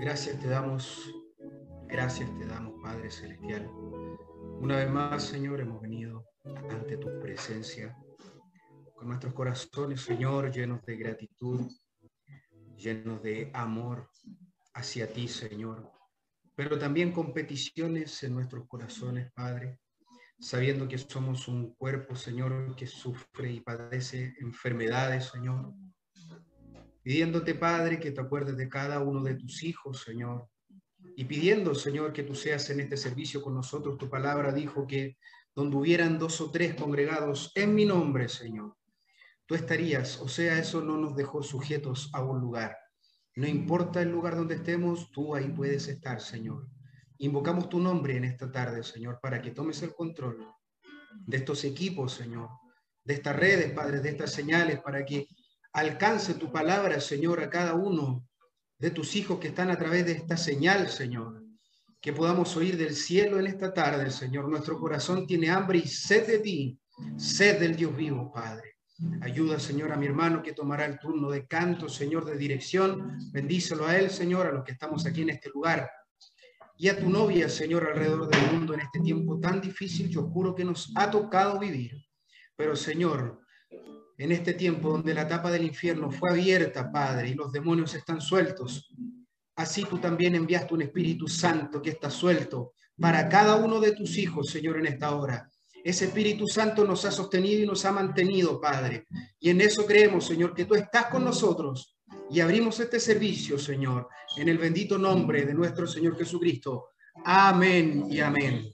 Gracias te damos, gracias te damos, Padre Celestial. Una vez más, Señor, hemos venido ante tu presencia con nuestros corazones, Señor, llenos de gratitud, llenos de amor hacia ti, Señor, pero también con peticiones en nuestros corazones, Padre, sabiendo que somos un cuerpo, Señor, que sufre y padece enfermedades, Señor. Pidiéndote, Padre, que te acuerdes de cada uno de tus hijos, Señor. Y pidiendo, Señor, que tú seas en este servicio con nosotros. Tu palabra dijo que donde hubieran dos o tres congregados en mi nombre, Señor, tú estarías. O sea, eso no nos dejó sujetos a un lugar. No importa el lugar donde estemos, tú ahí puedes estar, Señor. Invocamos tu nombre en esta tarde, Señor, para que tomes el control de estos equipos, Señor, de estas redes, Padre, de estas señales, para que alcance tu palabra, Señor, a cada uno de tus hijos que están a través de esta señal, Señor. Que podamos oír del cielo en esta tarde, Señor. Nuestro corazón tiene hambre y sed de ti, sed del Dios vivo, Padre. Ayuda, Señor, a mi hermano que tomará el turno de canto, Señor, de dirección. Bendícelo a él, Señor, a los que estamos aquí en este lugar y a tu novia, Señor, alrededor del mundo en este tiempo tan difícil y oscuro que nos ha tocado vivir. Pero, Señor, en este tiempo donde la tapa del infierno fue abierta, Padre, y los demonios están sueltos, así tú también enviaste un Espíritu Santo que está suelto para cada uno de tus hijos, Señor, en esta hora. Ese Espíritu Santo nos ha sostenido y nos ha mantenido, Padre. Y en eso creemos, Señor, que tú estás con nosotros y abrimos este servicio, Señor, en el bendito nombre de nuestro Señor Jesucristo. Amén y amén.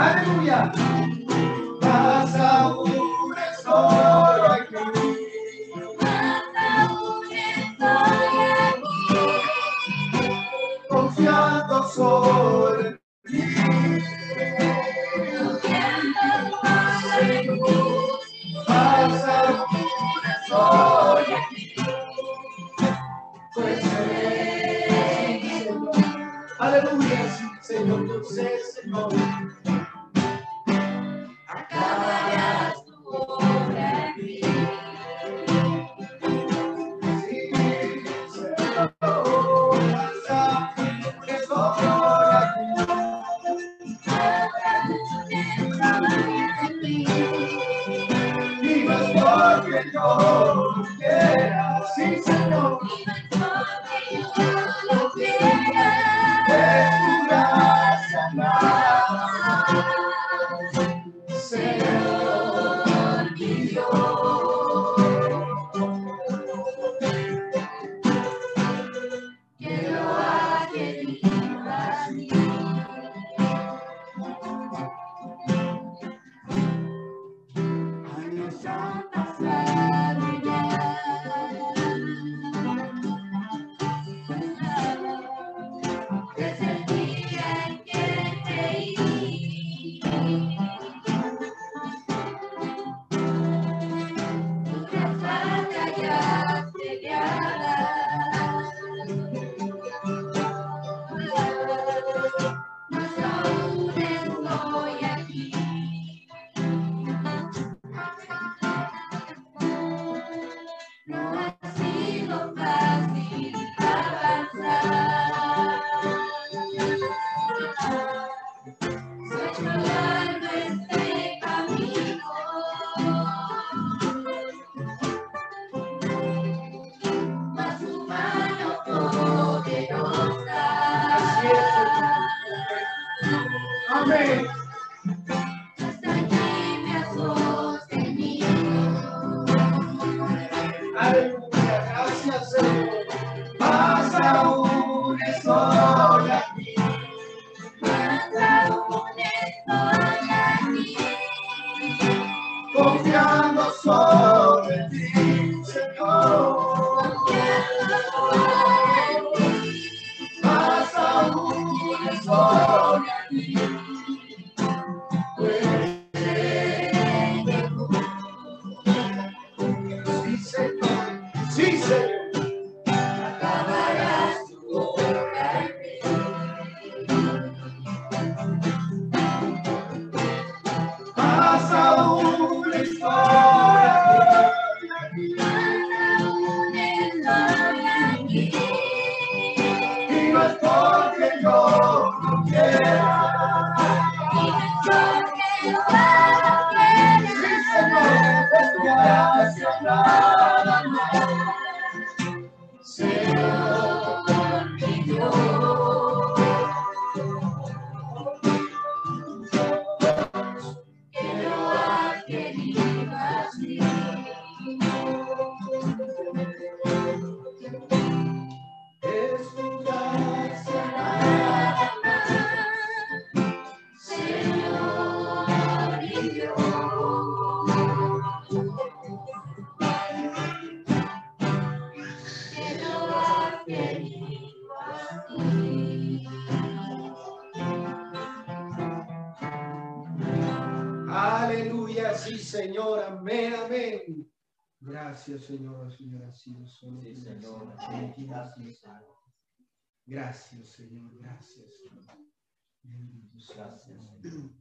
Hallelujah. Gracias, Señor, Señor, ha sido solo sí, Señor. Gracias, Señor, gracias, Señor. Gracias, Señor.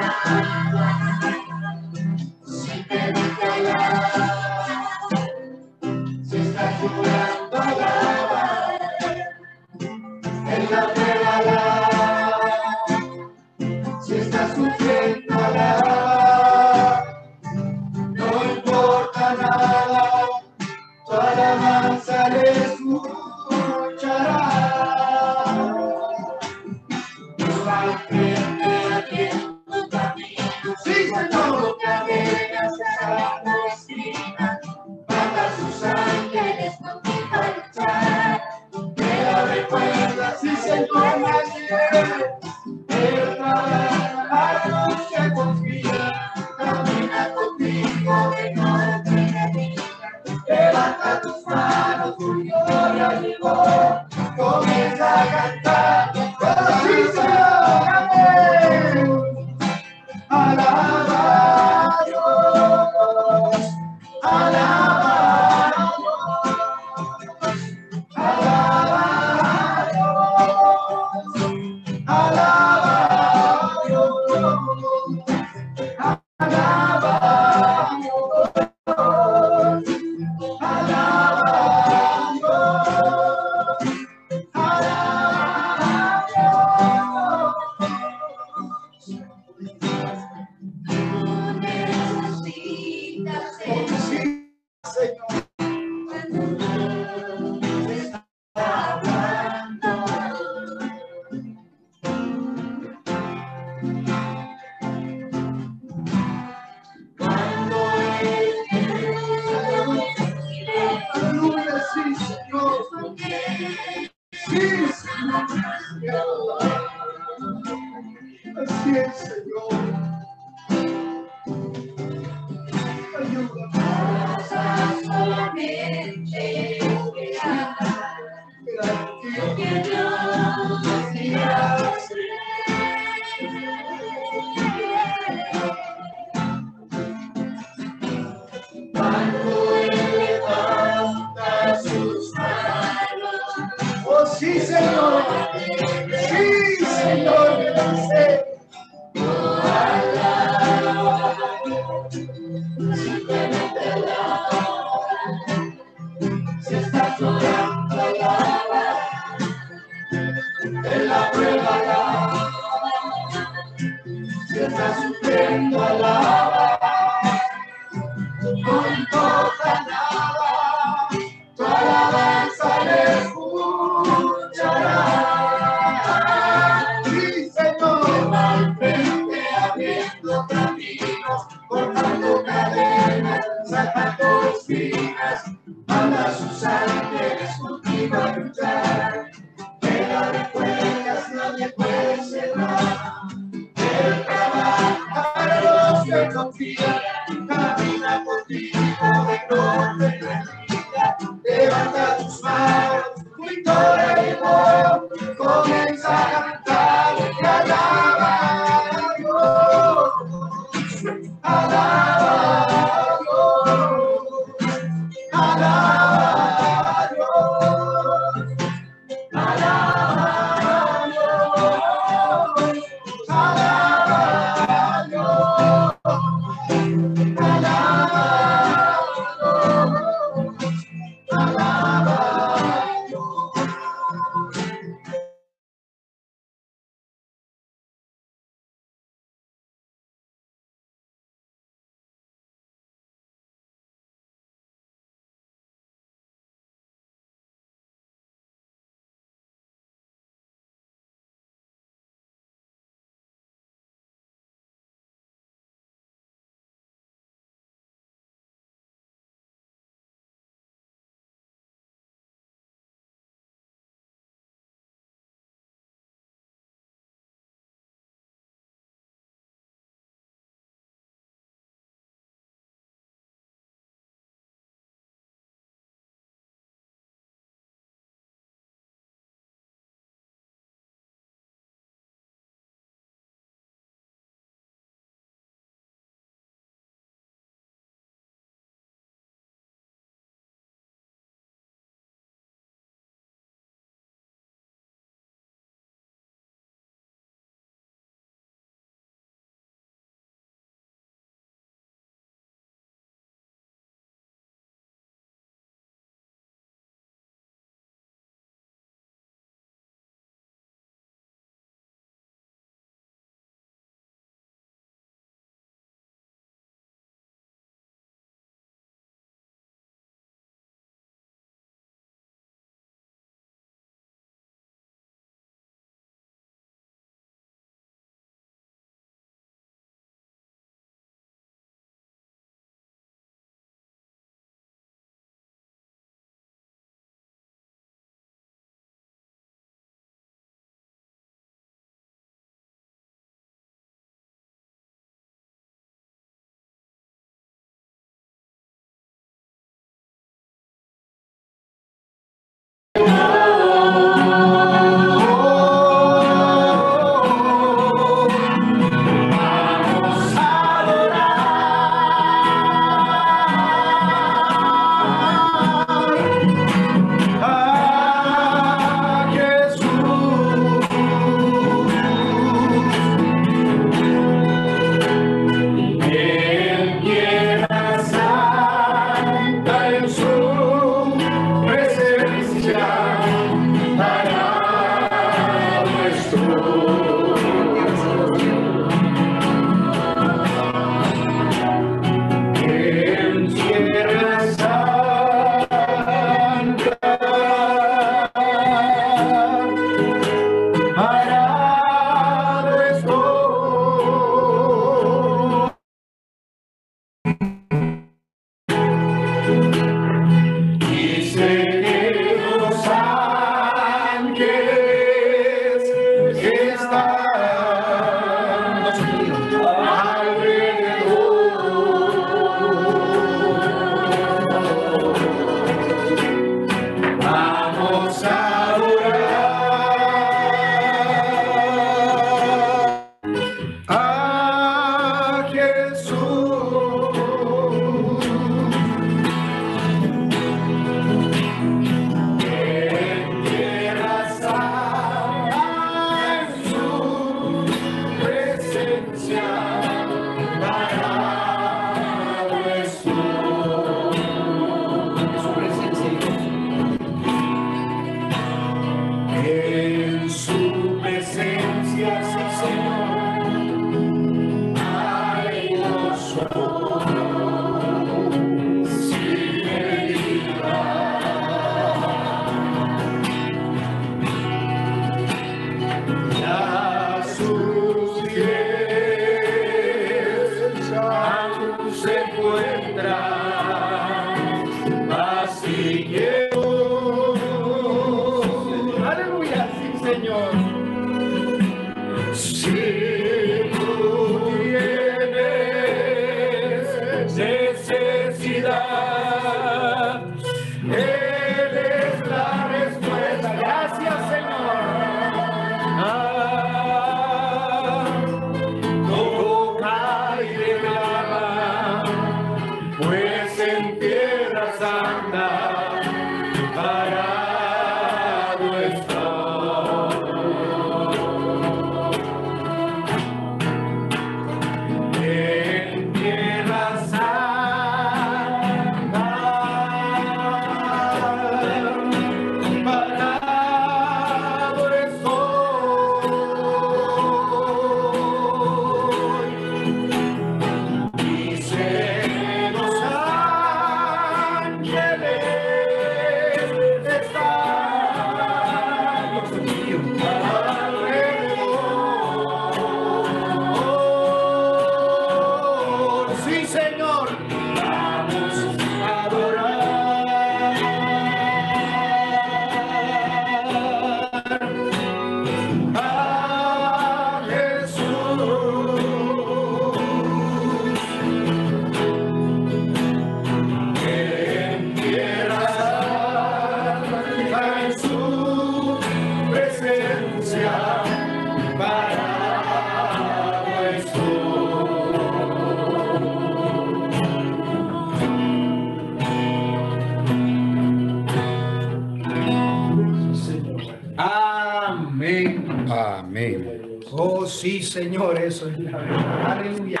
Eso es la verdad. Aleluya.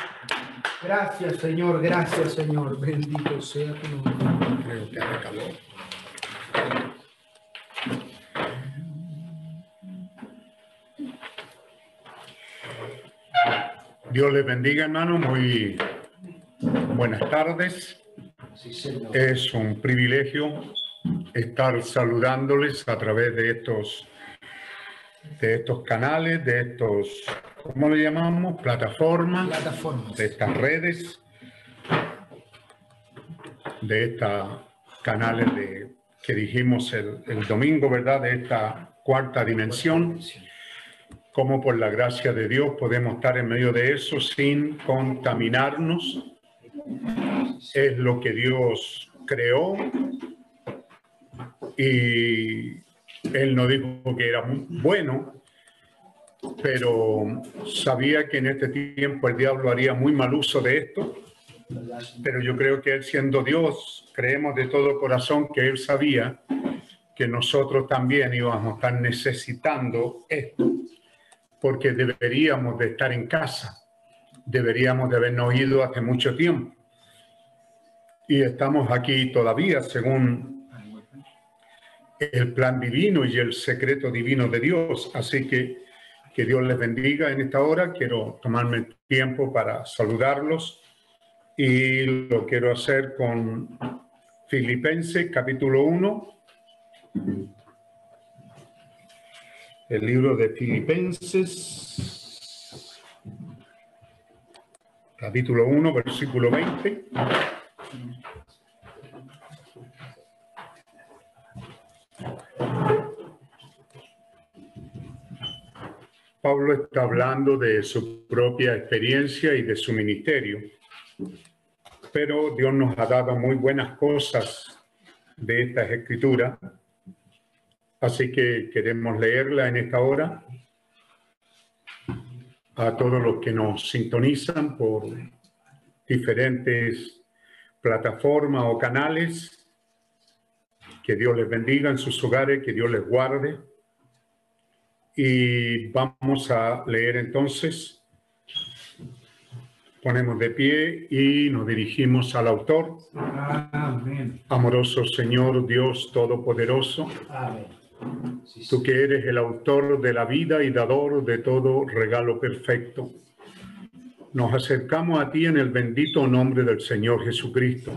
Gracias, Señor, gracias, Señor. Bendito sea tu nombre. Creo que hace calor. Dios les bendiga, hermano. Muy buenas tardes. Sí, Señor. Es un privilegio estar saludándoles a través de estos, de estos canales, de estos, ¿cómo le llamamos? Plataformas, Plataformas. de estas redes, de estos canales de, que dijimos el, el domingo, ¿verdad? De esta cuarta dimensión. Cómo por la gracia de Dios podemos estar en medio de eso sin contaminarnos. Es lo que Dios creó y Él no dijo que era muy bueno, pero sabía que en este tiempo el diablo haría muy mal uso de esto. Pero yo creo que Él siendo Dios, creemos de todo corazón que Él sabía que nosotros también íbamos a estar necesitando esto porque deberíamos de estar en casa, deberíamos de habernos ido hace mucho tiempo. Y estamos aquí todavía según el plan divino y el secreto divino de Dios. Así que que Dios les bendiga en esta hora. Quiero tomarme el tiempo para saludarlos y lo quiero hacer con Filipenses capítulo 1. El libro de Filipenses, capítulo 1, versículo 20. Pablo está hablando de su propia experiencia y de su ministerio, pero Dios nos ha dado muy buenas cosas de estas escrituras, así que queremos leerla en esta hora a todos los que nos sintonizan por diferentes plataformas o canales. Que Dios les bendiga en sus hogares, que Dios les guarde. Y vamos a leer entonces. Ponemos de pie y nos dirigimos al autor. Amén. Amoroso Señor Dios Todopoderoso, Amén. Sí, tú que eres el autor de la vida y dador de todo regalo perfecto. Nos acercamos a ti en el bendito nombre del Señor Jesucristo,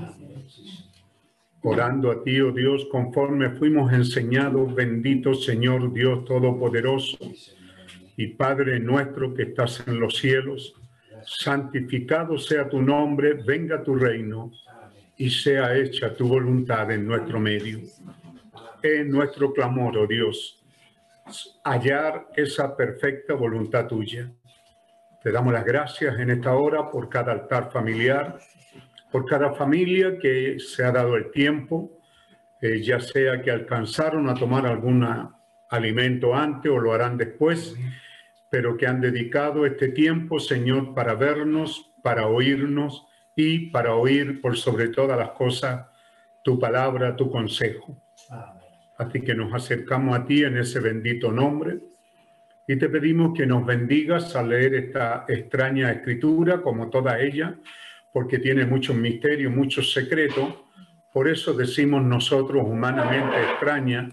orando a ti, oh Dios, conforme fuimos enseñados, bendito Señor Dios Todopoderoso y Padre nuestro que estás en los cielos, santificado sea tu nombre, venga tu reino y sea hecha tu voluntad en nuestro medio. En nuestro clamor, oh Dios, hallar esa perfecta voluntad tuya. Te damos las gracias en esta hora por cada altar familiar, por cada familia que se ha dado el tiempo, eh, ya sea que alcanzaron a tomar algún alimento antes o lo harán después, pero que han dedicado este tiempo, Señor, para vernos, para oírnos y para oír por sobre todas las cosas tu palabra, tu consejo. Así que nos acercamos a ti en ese bendito nombre y te pedimos que nos bendigas al leer esta extraña escritura, como toda ella, porque tiene muchos misterios, muchos secretos. Por eso decimos nosotros humanamente extraña,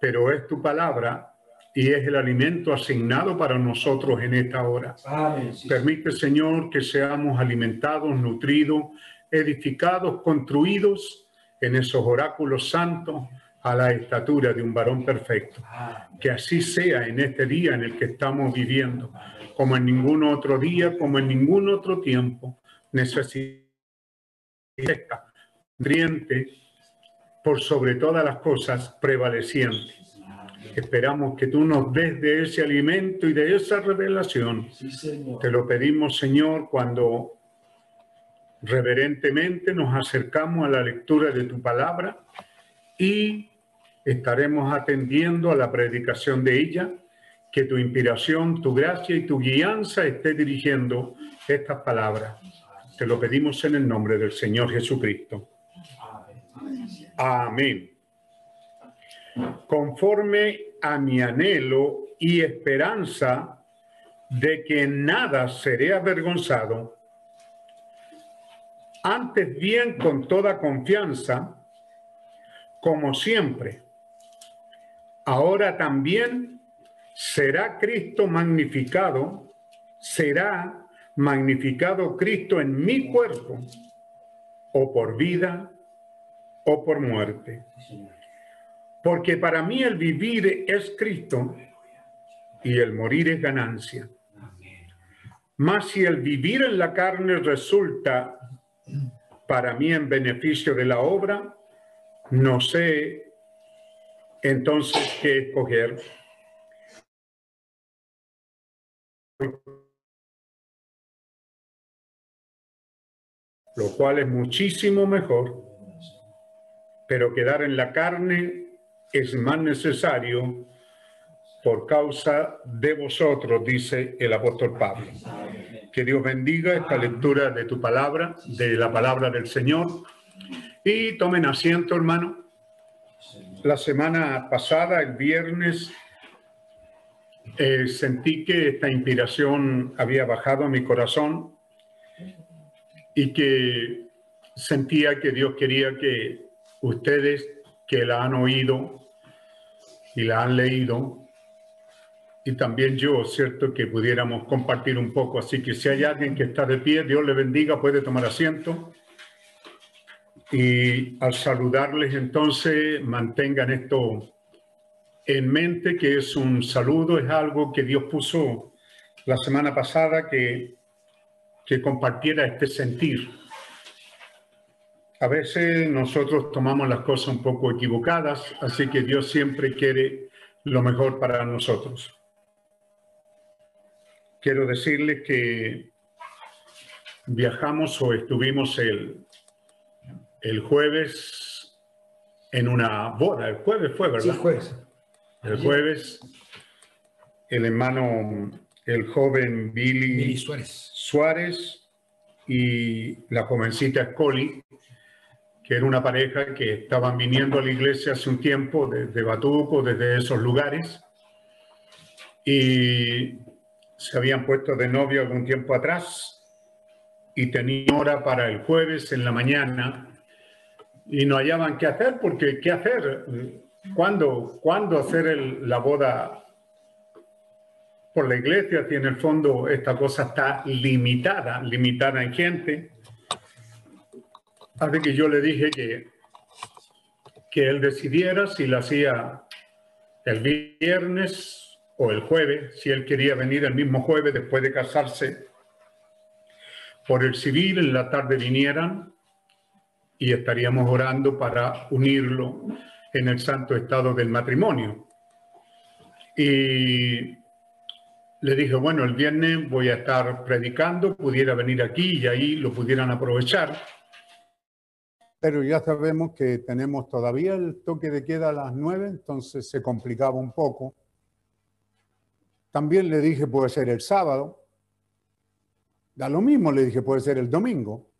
pero es tu palabra y es el alimento asignado para nosotros en esta hora. Amén. Permite, Señor, que seamos alimentados, nutridos, edificados, construidos en esos oráculos santos a la estatura de un varón perfecto. Que así sea en este día en el que estamos viviendo, como en ningún otro día, como en ningún otro tiempo. Necesita nutriente por sobre todas las cosas prevaleciente. Esperamos que tú nos des de ese alimento y de esa revelación. Te lo pedimos, Señor, cuando reverentemente nos acercamos a la lectura de tu palabra y estaremos atendiendo a la predicación de ella, que tu inspiración, tu gracia y tu guianza esté dirigiendo estas palabras. Te lo pedimos en el nombre del Señor Jesucristo. Amén. Conforme a mi anhelo y esperanza de que nada seré avergonzado, antes bien con toda confianza, como siempre. Ahora también será Cristo magnificado, será magnificado Cristo en mi cuerpo, o por vida o por muerte. Porque para mí el vivir es Cristo y el morir es ganancia. Mas si el vivir en la carne resulta para mí en beneficio de la obra, no sé entonces qué escoger. Lo cual es muchísimo mejor, pero quedar en la carne es más necesario por causa de vosotros, dice el apóstol Pablo. Que Dios bendiga esta lectura de tu palabra, de la palabra del Señor. Y tomen asiento, hermano. La semana pasada, el viernes, eh, sentí que esta inspiración había bajado a mi corazón y que sentía que Dios quería que ustedes que la han oído y la han leído, y también yo, ¿cierto? Que pudiéramos compartir un poco. Así que si hay alguien que está de pie, Dios le bendiga, puede tomar asiento. Y al saludarles entonces, mantengan esto en mente, que es un saludo, es algo que Dios puso la semana pasada, que, que compartiera este sentir. A veces nosotros tomamos las cosas un poco equivocadas, así que Dios siempre quiere lo mejor para nosotros. Quiero decirles que viajamos o estuvimos el, el jueves en una boda. El jueves fue, Sí, ¿verdad? juez. El jueves, el hermano, el joven Billy, Billy Suárez. Suárez y la jovencita Scully, que era una pareja que estaban viniendo a la iglesia hace un tiempo desde Batuco, desde esos lugares, y se habían puesto de novio algún tiempo atrás y tenían hora para el jueves en la mañana y no hallaban qué hacer porque qué hacer, ¿cuándo, cuándo hacer el- la boda por la iglesia? Si en el fondo esta cosa está limitada, limitada en gente. Así que yo le dije que, que él decidiera si la hacía el viernes o el jueves, si él quería venir el mismo jueves después de casarse por el civil, en la tarde vinieran y estaríamos orando para unirlo en el santo estado del matrimonio. Y le dije, bueno, el viernes voy a estar predicando, pudiera venir aquí y ahí lo pudieran aprovechar. Pero ya sabemos que tenemos todavía el toque de queda a las nueve, entonces se complicaba un poco. También le dije, puede ser el sábado. Da lo mismo, le dije, puede ser el domingo.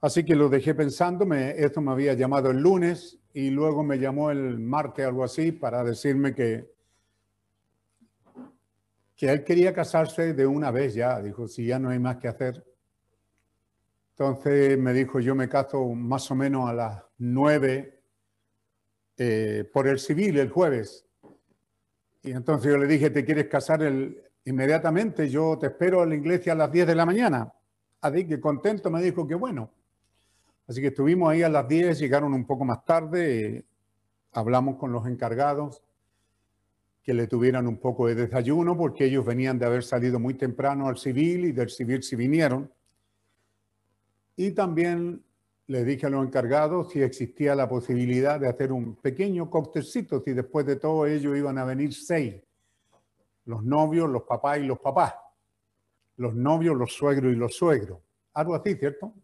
Así que lo dejé pensando, me, esto me había llamado el lunes y luego me llamó el martes, algo así, para decirme que, que él quería casarse de una vez ya. Dijo, si ya no hay más que hacer. Entonces me dijo, yo me caso más o menos a las nueve eh, por el civil el jueves. Y entonces yo le dije, ¿te quieres casar el, inmediatamente? Yo te espero en la iglesia a las 10 de la mañana. Así que contento me dijo que bueno. Así que estuvimos ahí a las 10, llegaron un poco más tarde, hablamos con los encargados que le tuvieran un poco de desayuno porque ellos venían de haber salido muy temprano al civil y del civil si vinieron. Y también le dije a los encargados si existía la posibilidad de hacer un pequeño cóctelcito, si después de todo ellos iban a venir seis, los novios, los papás y los papás, los novios, los suegros y los suegros. Algo así, ¿cierto?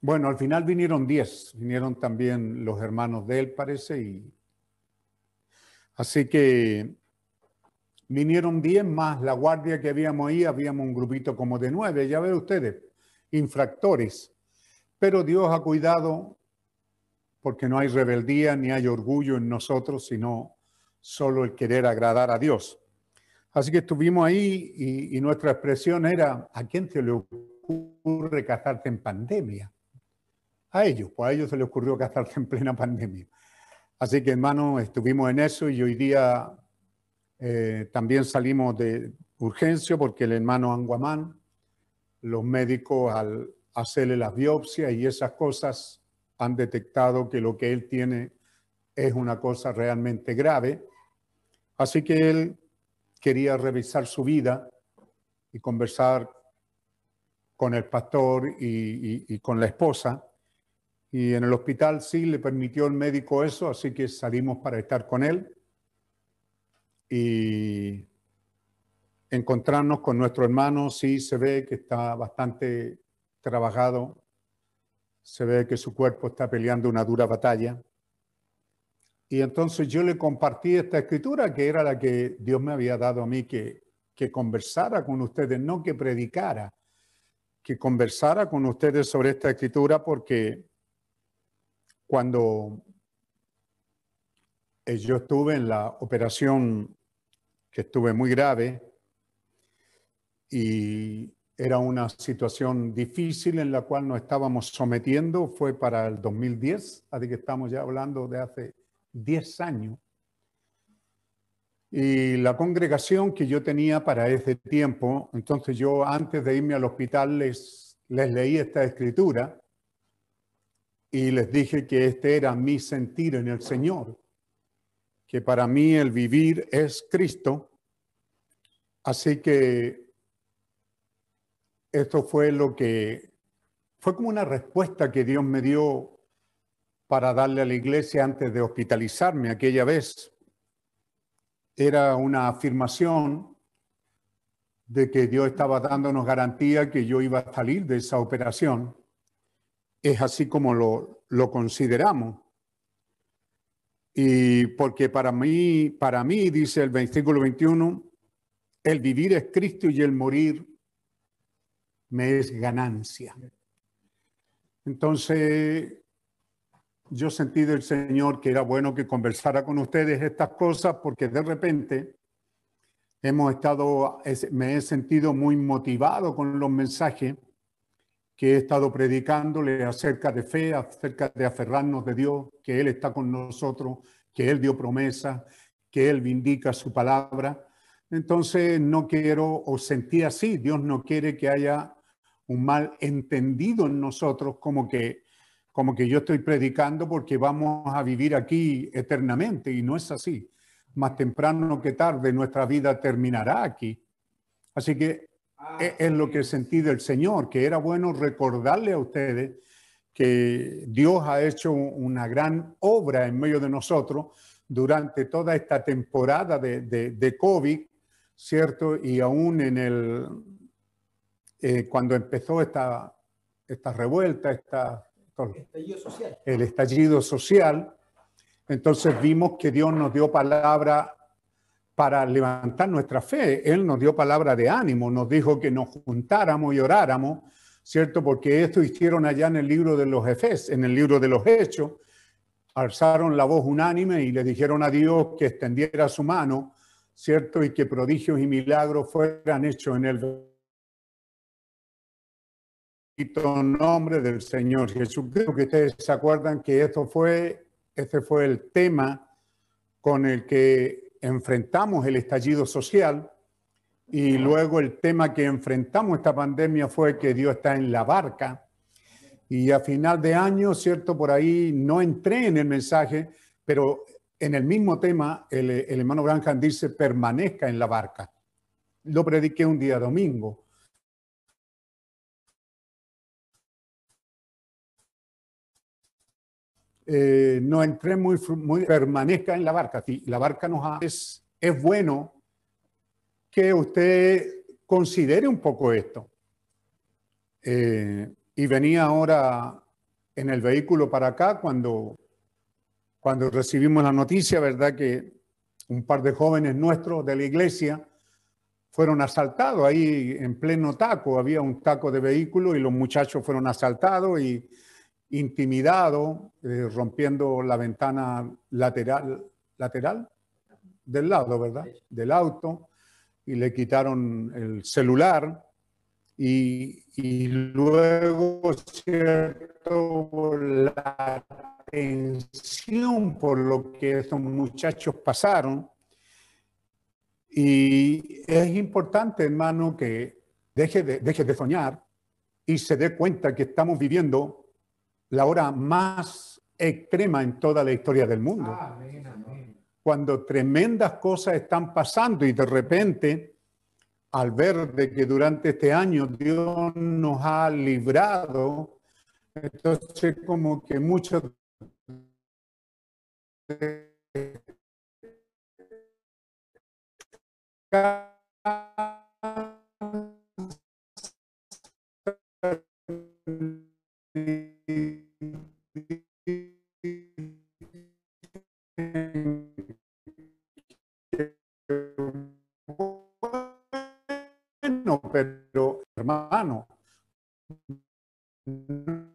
Bueno, al final vinieron diez, vinieron también los hermanos de él, parece, y así que vinieron diez más la guardia que habíamos ahí, habíamos un grupito como de nueve, ya ven ustedes, infractores. Pero Dios ha cuidado porque no hay rebeldía ni hay orgullo en nosotros, sino solo el querer agradar a Dios. Así que estuvimos ahí y, nuestra expresión era, ¿a quién se le ocurre casarse en pandemia? a ellos, pues a ellos se les ocurrió casarse en plena pandemia. Así que hermano, estuvimos en eso y hoy día eh, también salimos de urgencia porque el hermano Anguamán, los médicos al hacerle las biopsias y esas cosas han detectado que lo que él tiene es una cosa realmente grave. Así que él quería revisar su vida y conversar con el pastor y, con la esposa y en el hospital sí le permitió el médico eso, así que salimos para estar con él y encontrarnos con nuestro hermano. Sí se ve que está bastante trabajado, se ve que su cuerpo está peleando una dura batalla. Y entonces yo le compartí esta escritura que era la que Dios me había dado a mí que, que conversara con ustedes, no que predicara, que conversara con ustedes sobre esta escritura porque cuando eh, yo estuve en la operación que estuve muy grave y era una situación difícil en la cual nos estábamos sometiendo, fue para el 2010, así que estamos ya hablando de hace 10 años. Y la congregación que yo tenía para ese tiempo, entonces yo antes de irme al hospital les, les leí esta escritura y les dije que este era mi sentir en el Señor, que para mí el vivir es Cristo. Así que esto fue lo que fue como una respuesta que Dios me dio para darle a la iglesia antes de hospitalizarme aquella vez. Era una afirmación de que Dios estaba dándonos garantía que yo iba a salir de esa operación es así como lo, lo consideramos. Y porque para mí, para mí, dice el versículo 21, el vivir es Cristo y el morir me es ganancia. Entonces, yo sentí del Señor que era bueno que conversara con ustedes estas cosas porque de repente hemos estado, me he sentido muy motivado con los mensajes que he estado predicándole acerca de fe, acerca de aferrarnos de Dios, que Él está con nosotros, que Él dio promesa, que Él vindica su palabra. Entonces no quiero, o sentí así, Dios no quiere que haya un mal entendido en nosotros como que, como que yo estoy predicando porque vamos a vivir aquí eternamente y no es así. Más temprano que tarde nuestra vida terminará aquí. Así que es lo que sentí del Señor, que era bueno recordarle a ustedes que Dios ha hecho una gran obra en medio de nosotros durante toda esta temporada de, de, COVID, ¿cierto? Y aún en el, eh, cuando empezó esta, esta revuelta, esta, estallido social. el estallido social, entonces vimos que Dios nos dio palabra para levantar nuestra fe. Él nos dio palabra de ánimo, nos dijo que nos juntáramos y oráramos, ¿cierto? Porque esto hicieron allá en el libro de los Efes, en el libro de los Hechos, alzaron la voz unánime y le dijeron a Dios que extendiera su mano, ¿cierto? Y que prodigios y milagros fueran hechos en el nombre del Señor Jesús. Creo que ustedes se acuerdan que esto fue, este fue el tema con el que enfrentamos el estallido social y luego el tema que enfrentamos esta pandemia fue que Dios está en la barca. Y a final de año, ¿cierto? Por ahí no entré en el mensaje, pero en el mismo tema, el, el hermano Branham dice, permanezca en la barca. Lo prediqué un día domingo. Eh, no entré muy, muy, permanezca en la barca. Si la barca nos ha, es, es bueno que usted considere un poco esto. Eh, y venía ahora en el vehículo para acá cuando, cuando recibimos la noticia, ¿verdad? Que un par de jóvenes nuestros de la iglesia fueron asaltados ahí en pleno taco. Había un taco de vehículo y los muchachos fueron asaltados y intimidados, eh, rompiendo la ventana lateral, lateral del lado, ¿verdad? Del auto y le quitaron el celular y, y luego, ¿cierto? La atención por lo que estos muchachos pasaron. Y es importante, hermano, que deje de, deje de soñar y se dé cuenta que estamos viviendo la hora más extrema en toda la historia del mundo. Amén, amén. Cuando tremendas cosas están pasando y de repente, al ver de que durante este año Dios nos ha librado, entonces como que muchos Bueno, pero hermano, no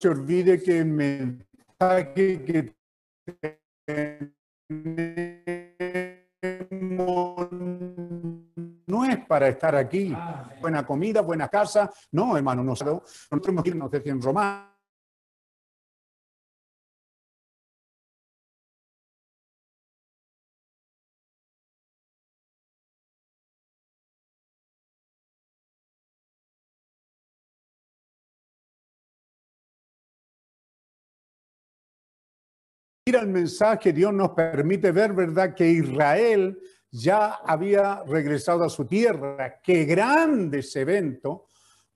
se olvide que el mensaje que para estar aquí. Buena comida, buena casa. No, hermano, nosotros, nosotros que irnos desde en Roma. al mensaje, Dios nos permite ver, ¿verdad?, que Israel ya había regresado a su tierra. Qué grandes eventos,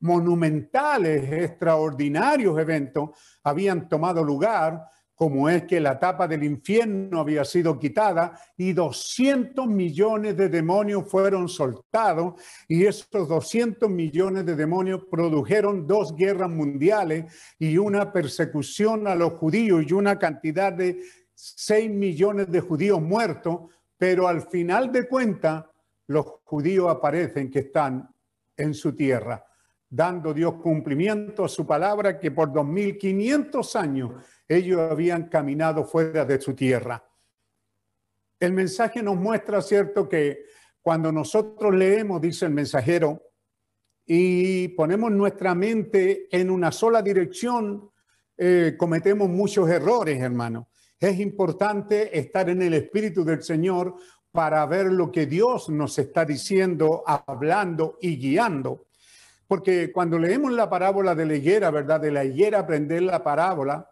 monumentales, extraordinarios eventos habían tomado lugar, como es que la tapa del infierno había sido quitada y 200 millones de demonios fueron soltados y esos 200 millones de demonios produjeron dos guerras mundiales y una persecución a los judíos y una cantidad de 6 millones de judíos muertos, pero al final de cuentas los judíos aparecen que están en su tierra, dando Dios cumplimiento a su palabra que por 2500 años ellos habían caminado fuera de su tierra. El mensaje nos muestra, cierto, que cuando nosotros leemos, dice el mensajero, y ponemos nuestra mente en una sola dirección, eh, cometemos muchos errores, hermano. Es importante estar en el Espíritu del Señor para ver lo que Dios nos está diciendo, hablando y guiando. Porque cuando leemos la parábola de la higuera, ¿verdad? De la higuera aprender la parábola,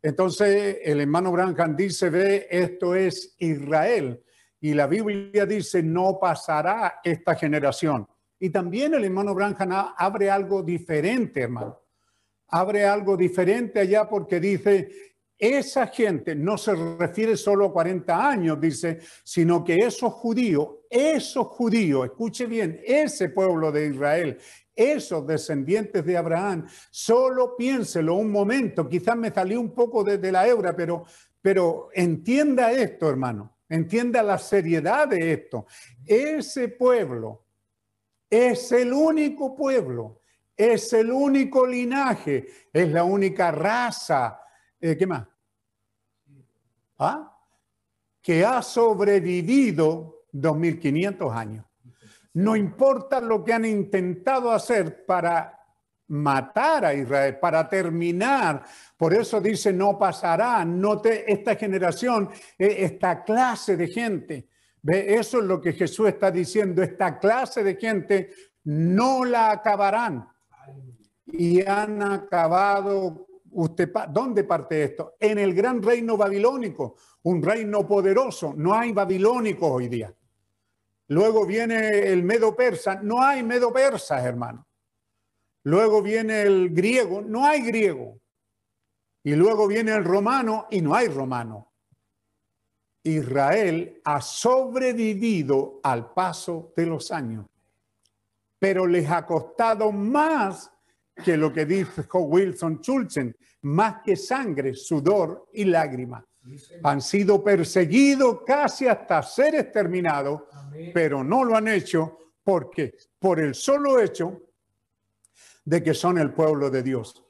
entonces el hermano Branham dice, ve, esto es Israel. Y la Biblia dice, no pasará esta generación. Y también el hermano Branham abre algo diferente, hermano. Abre algo diferente allá porque dice, esa gente no se refiere solo a 40 años, dice, sino que esos judíos, esos judíos, escuche bien, ese pueblo de Israel, esos descendientes de Abraham. Solo piénselo un momento, quizás me salió un poco desde la hebra, pero, pero entienda esto, hermano, entienda la seriedad de esto. Ese pueblo Es el único pueblo, es el único linaje, es la única raza. Eh, ¿Qué más? ¿Ah? Que ha sobrevivido 2500 años. No importa lo que han intentado hacer para matar a Israel, para terminar. Por eso dice, no pasará, no te, esta generación, eh, esta clase de gente. ¿Ve? Eso es lo que Jesús está diciendo, esta clase de gente no la acabarán. Y han acabado, ¿dónde parte esto? En el gran reino babilónico, un reino poderoso. No hay babilónicos hoy día. Luego viene el medo persa, no hay medo persas, hermano. Luego viene el griego, no hay griego. Y luego viene el romano y no hay romano. Israel ha sobrevivido al paso de los años, pero les ha costado más que lo que dijo Wilson Chulzen, más que sangre, sudor y lágrimas. Han sido perseguidos casi hasta ser exterminados, pero no lo han hecho porque por el solo hecho de que son el pueblo de Dios.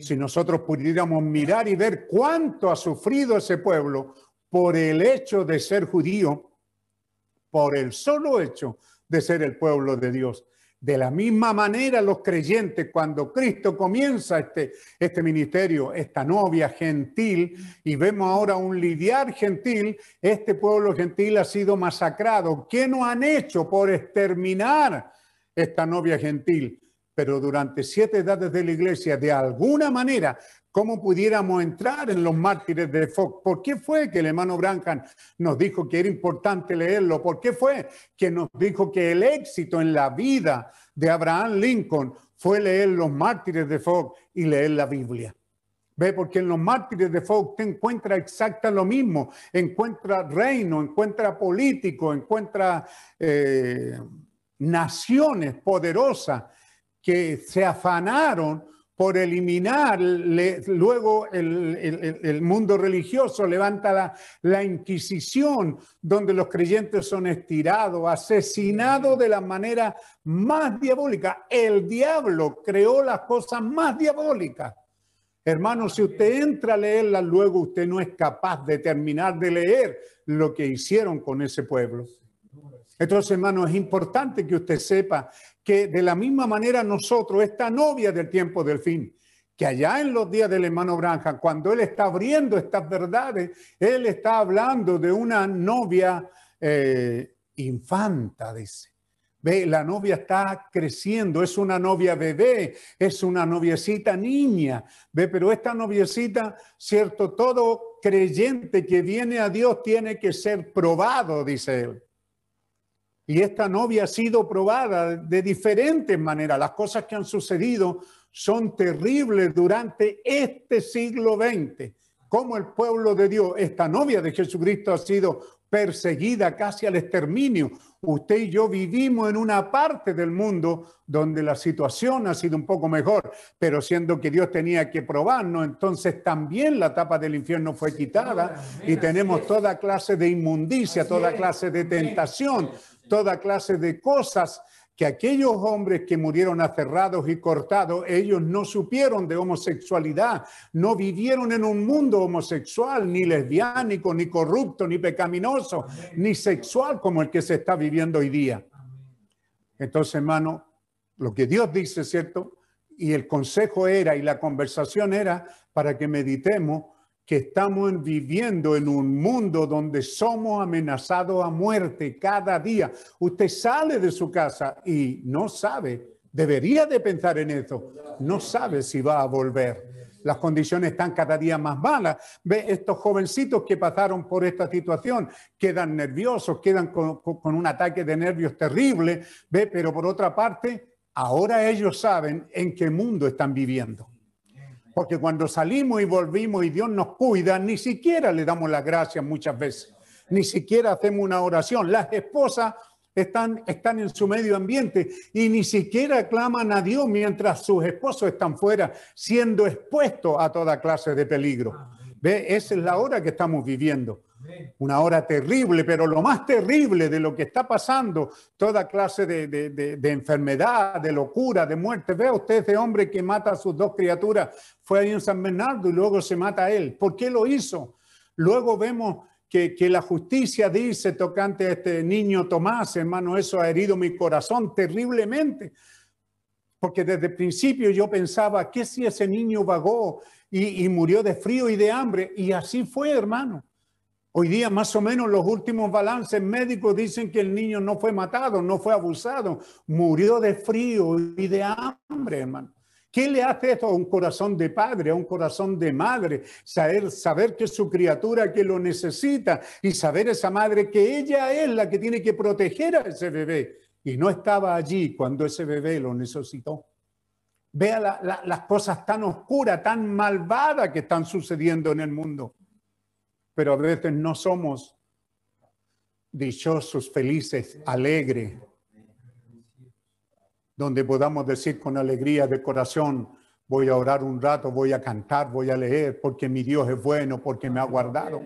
Si nosotros pudiéramos mirar y ver cuánto ha sufrido ese pueblo por el hecho de ser judío, por el solo hecho de ser el pueblo de Dios. De la misma manera, los creyentes, cuando Cristo comienza este, este ministerio, esta novia gentil, y vemos ahora un lidiar gentil, este pueblo gentil ha sido masacrado. ¿Qué no han hecho por exterminar esta novia gentil? Pero durante siete edades de la iglesia, de alguna manera, ¿cómo pudiéramos entrar en los mártires de Fox? ¿Por qué fue que el hermano Branham nos dijo que era importante leerlo? ¿Por qué fue que nos dijo que el éxito en la vida de Abraham Lincoln fue leer los mártires de Fox y leer la Biblia? Ve, porque en los mártires de Fox te encuentra exacta lo mismo, encuentra reino, encuentra político, encuentra eh, naciones poderosas que se afanaron por eliminar, le- luego el, el- el mundo religioso levanta la, la Inquisición, donde los creyentes son estirados, asesinados de la manera más diabólica. El diablo creó las cosas más diabólicas. Hermano, si usted entra a leerla, luego usted no es capaz de terminar de leer lo que hicieron con ese pueblo. Entonces, hermano, es importante que usted sepa que de la misma manera nosotros, esta novia del tiempo del fin, que allá en los días del hermano Branham, cuando él está abriendo estas verdades, él está hablando de una novia eh, infanta, dice. Ve, la novia está creciendo, es una novia bebé, es una noviecita niña. Ve, pero esta noviecita, cierto, todo creyente que viene a Dios tiene que ser probado, dice él. Y esta novia ha sido probada de diferentes maneras. Las cosas que han sucedido son terribles durante este siglo XX. Como el pueblo de Dios, esta novia de Jesucristo ha sido perseguida casi al exterminio. Usted y yo vivimos en una parte del mundo donde la situación ha sido un poco mejor, pero siendo que Dios tenía que probarnos, entonces también la tapa del infierno fue quitada y tenemos toda clase de inmundicia, toda clase de tentación, toda clase de cosas que aquellos hombres que murieron aferrados y cortados, ellos no supieron de homosexualidad, no vivieron en un mundo homosexual, ni lesbiánico, ni corrupto, ni pecaminoso, ni sexual como el que se está viviendo hoy día. Entonces, hermano, lo que Dios dice, ¿cierto? Y el consejo era y la conversación era para que meditemos que estamos en- viviendo en un mundo donde somos amenazados a muerte cada día. Usted sale de su casa y no sabe, debería de pensar en eso, no sabe si va a volver. Las condiciones están cada día más malas. Ve, estos jovencitos que pasaron por esta situación quedan nerviosos, quedan con- con un ataque de nervios terrible. Ve, pero por otra parte, ahora ellos saben en qué mundo están viviendo. Porque cuando salimos y volvimos y Dios nos cuida, ni siquiera le damos las gracias muchas veces, ni siquiera hacemos una oración. Las esposas están, están en su medio ambiente y ni siquiera claman a Dios mientras sus esposos están fuera, siendo expuestos a toda clase de peligro. ¿Ve? Esa es la hora que estamos viviendo. Una hora terrible, pero lo más terrible de lo que está pasando, toda clase de, de- de- enfermedad, de locura, de muerte. Vea usted ese hombre que mata a sus dos criaturas, fue ahí en San Bernardo y luego se mata a él. ¿Por qué lo hizo? Luego vemos que, que la justicia dice tocante a este niño Tomás, hermano, eso ha herido mi corazón terriblemente. Porque desde el principio yo pensaba, ¿qué si ese niño vagó y, y murió de frío y de hambre? Y así fue, hermano. Hoy día más o menos los últimos balances médicos dicen que el niño no fue matado, no fue abusado, murió de frío y de hambre, hermano. ¿Qué le hace esto a un corazón de padre, a un corazón de madre? Saber, saber que es su criatura que lo necesita y saber esa madre que ella es la que tiene que proteger a ese bebé y no estaba allí cuando ese bebé lo necesitó. Vea la- la- las cosas tan oscuras, tan malvadas que están sucediendo en el mundo. Pero a veces no somos dichosos, felices, alegres, donde podamos decir con alegría de corazón, voy a orar un rato, voy a cantar, voy a leer, porque mi Dios es bueno, porque me ha guardado.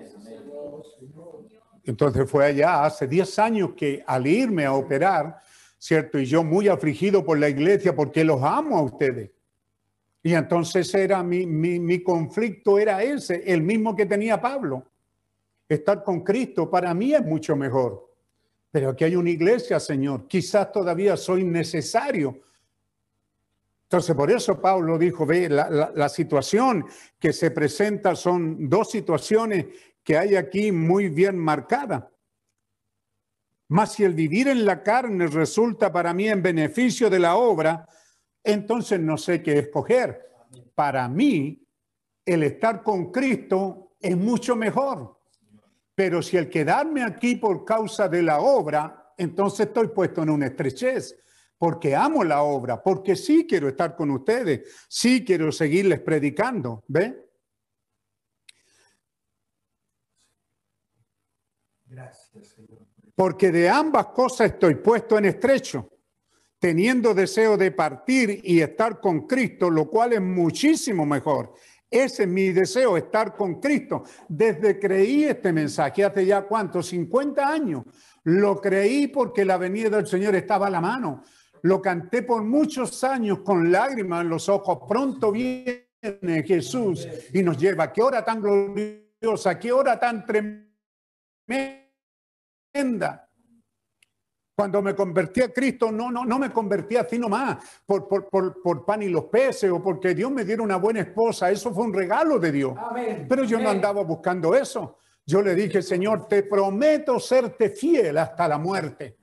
Entonces fue allá hace 10 años que al irme a operar, ¿cierto? Y yo muy afligido por la iglesia porque los amo a ustedes. Y entonces era mi, mi, mi conflicto era ese, el mismo que tenía Pablo. Estar con Cristo para mí es mucho mejor. Pero aquí hay una iglesia, Señor. Quizás todavía soy necesario. Entonces, por eso Pablo dijo, ve, la, la- situación que se presenta son dos situaciones que hay aquí muy bien marcadas. Mas si el vivir en la carne resulta para mí en beneficio de la obra, entonces no sé qué escoger. Para mí, el estar con Cristo es mucho mejor. Pero si el quedarme aquí por causa de la obra, entonces estoy puesto en una estrechez, porque amo la obra, porque sí quiero estar con ustedes, sí quiero seguirles predicando, ¿ve? Gracias, Señor. Porque de ambas cosas estoy puesto en estrecho, teniendo deseo de partir y estar con Cristo, lo cual es muchísimo mejor. Ese es mi deseo, estar con Cristo. Desde creí este mensaje, hace ya cuánto, 50 años. Lo creí porque la venida del Señor estaba a la mano. Lo canté por muchos años con lágrimas en los ojos. Pronto viene Jesús y nos lleva. Qué hora tan gloriosa, qué hora tan tremenda. Cuando me convertí a Cristo, no, no, no me convertí así nomás por, por, por, por pan y los peces o porque Dios me diera una buena esposa. Eso fue un regalo de Dios. Amén. Pero yo no Amén. andaba buscando eso. Yo le dije, Señor, te prometo serte fiel hasta la muerte.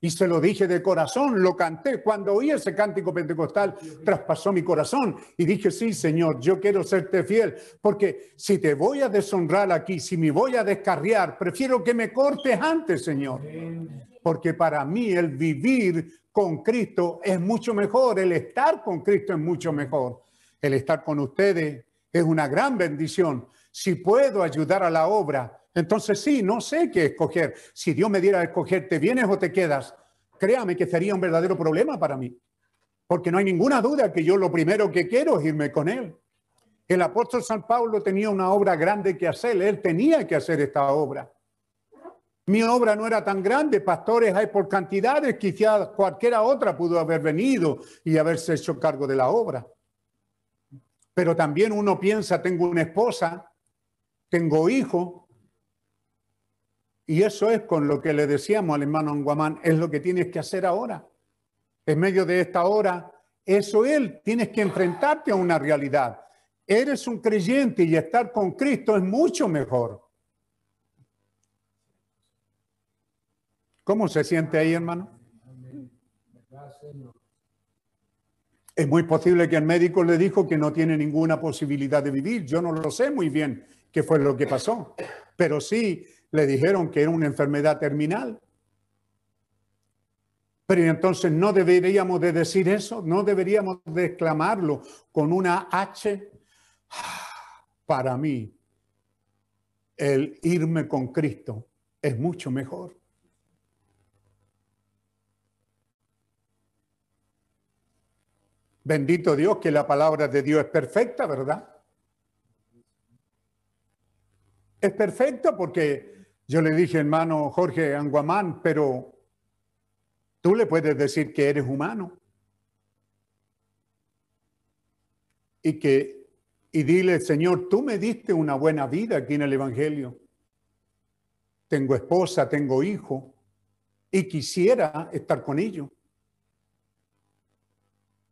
Y se lo dije de corazón, lo canté. Cuando oí ese cántico pentecostal, traspasó mi corazón. Y dije, sí, Señor, yo quiero serte fiel. Porque si te voy a deshonrar aquí, si me voy a descarriar, prefiero que me cortes antes, Señor. Porque para mí el vivir con Cristo es mucho mejor, el estar con Cristo es mucho mejor. El estar con ustedes es una gran bendición. Si puedo ayudar a la obra, entonces sí, no sé qué escoger. Si Dios me diera a escoger, ¿te vienes o te quedas? Créame que sería un verdadero problema para mí. Porque no hay ninguna duda que yo lo primero que quiero es irme con Él. El apóstol San Pablo tenía una obra grande que hacer. Él tenía que hacer esta obra. Mi obra no era tan grande, pastores hay por cantidades, quizás cualquiera otra pudo haber venido y haberse hecho cargo de la obra. Pero también uno piensa, tengo una esposa, tengo hijo, y eso es con lo que le decíamos al hermano Anguamán, es lo que tienes que hacer ahora. En medio de esta hora, eso es, tienes que enfrentarte a una realidad. Eres un creyente y estar con Cristo es mucho mejor. ¿Cómo se siente ahí, hermano? Es muy posible que el médico le dijo que no tiene ninguna posibilidad de vivir. Yo no lo sé muy bien qué fue lo que pasó, pero sí le dijeron que era una enfermedad terminal. Pero entonces no deberíamos de decir eso, no deberíamos de exclamarlo con una H. Para mí, el irme con Cristo es mucho mejor. Bendito Dios que la palabra de Dios es perfecta, ¿verdad? es perfecta porque yo le dije, hermano Jorge Anguamán, pero tú le puedes decir que eres humano. Y que y dile, Señor, tú me diste una buena vida aquí en el Evangelio. Tengo esposa, tengo hijo y quisiera estar con ellos.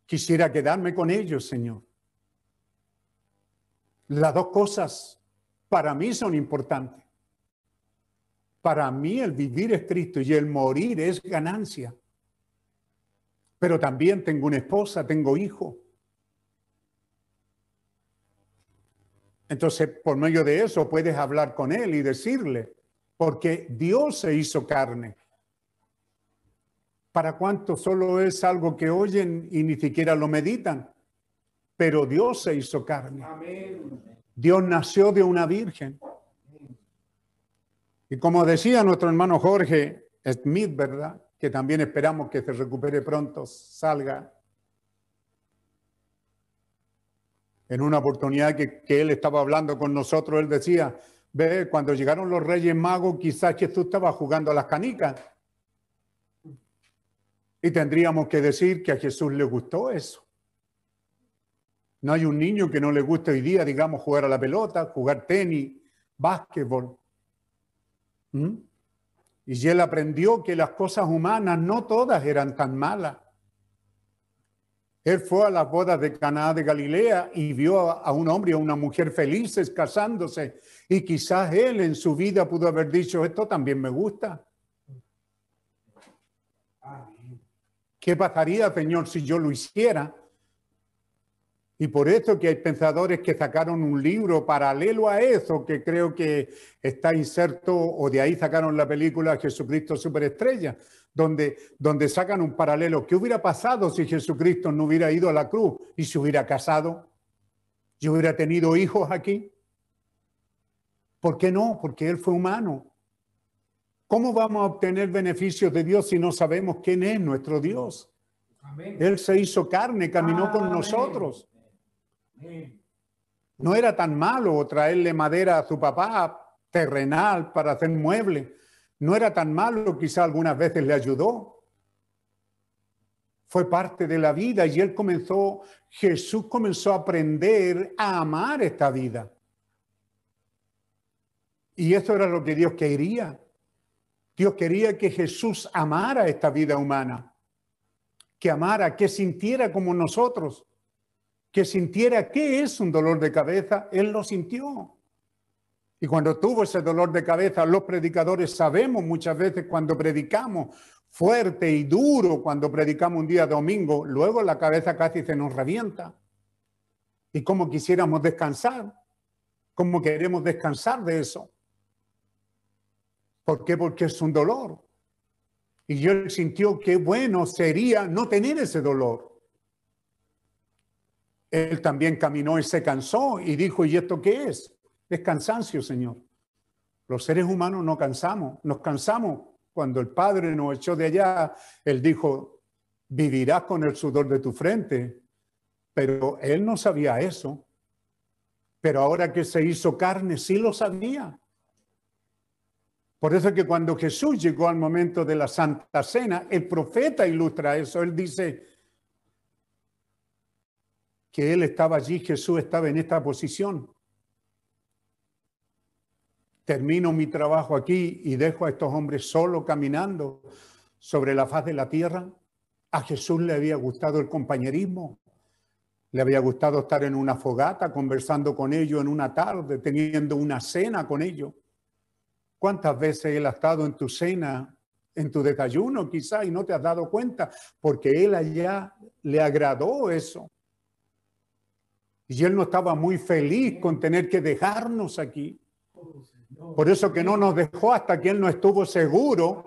Quisiera quedarme con ellos, Señor. Las dos cosas para mí son importantes. Para mí el vivir es Cristo y el morir es ganancia. Pero también tengo una esposa, tengo hijo. Entonces, por medio de eso puedes hablar con él y decirle, porque Dios se hizo carne. ¿Para cuánto solo es algo que oyen y ni siquiera lo meditan? Pero Dios se hizo carne. Dios nació de una virgen. Y como decía nuestro hermano Jorge Smith, ¿verdad? Que también esperamos que se recupere pronto, salga. En una oportunidad que, que él estaba hablando con nosotros, él decía, ve, cuando llegaron los reyes magos, quizás Jesús estaba jugando a las canicas. Y tendríamos que decir que a Jesús le gustó eso. No hay un niño que no le guste hoy día, digamos, jugar a la pelota, jugar tenis, básquetbol. ¿Mm? Y él aprendió que las cosas humanas no todas eran tan malas. Él fue a las bodas de Caná de Galilea y vio a un hombre y a una mujer felices casándose. Y quizás él en su vida pudo haber dicho, esto también me gusta. ¿Qué pasaría, Señor, si yo lo hiciera? Y por eso que hay pensadores que sacaron un libro paralelo a eso, que creo que está inserto, o de ahí sacaron la película Jesucristo Superestrella, donde, donde sacan un paralelo. ¿Qué hubiera pasado si Jesucristo no hubiera ido a la cruz y se hubiera casado? ¿Y hubiera tenido hijos aquí? ¿Por qué no? Porque Él fue humano. ¿Cómo vamos a obtener beneficios de Dios si no sabemos quién es nuestro Dios? Él se hizo carne, caminó con nosotros. No era tan malo traerle madera a su papá terrenal para hacer muebles. No era tan malo, quizá algunas veces le ayudó. Fue parte de la vida y él comenzó, Jesús comenzó a aprender a amar esta vida. Y eso era lo que Dios quería. Dios quería que Jesús amara esta vida humana, que amara, que sintiera como nosotros que sintiera qué es un dolor de cabeza, él lo sintió. Y cuando tuvo ese dolor de cabeza, los predicadores sabemos muchas veces cuando predicamos fuerte y duro, cuando predicamos un día domingo, luego la cabeza casi se nos revienta. Y como quisiéramos descansar, como queremos descansar de eso. ¿Por qué? Porque es un dolor. Y él sintió que bueno sería no tener ese dolor. Él también caminó y se cansó y dijo, ¿y esto qué es? Es cansancio, Señor. Los seres humanos no cansamos, nos cansamos. Cuando el Padre nos echó de allá, Él dijo, vivirás con el sudor de tu frente. Pero Él no sabía eso. Pero ahora que se hizo carne, sí lo sabía. Por eso que cuando Jesús llegó al momento de la Santa Cena, el profeta ilustra eso. Él dice, que Él estaba allí, Jesús estaba en esta posición. Termino mi trabajo aquí y dejo a estos hombres solo caminando sobre la faz de la tierra. A Jesús le había gustado el compañerismo, le había gustado estar en una fogata conversando con ellos en una tarde, teniendo una cena con ellos. ¿Cuántas veces Él ha estado en tu cena, en tu desayuno quizá y no te has dado cuenta? Porque Él allá le agradó eso. Y él no estaba muy feliz con tener que dejarnos aquí. Por eso que no nos dejó hasta que él no estuvo seguro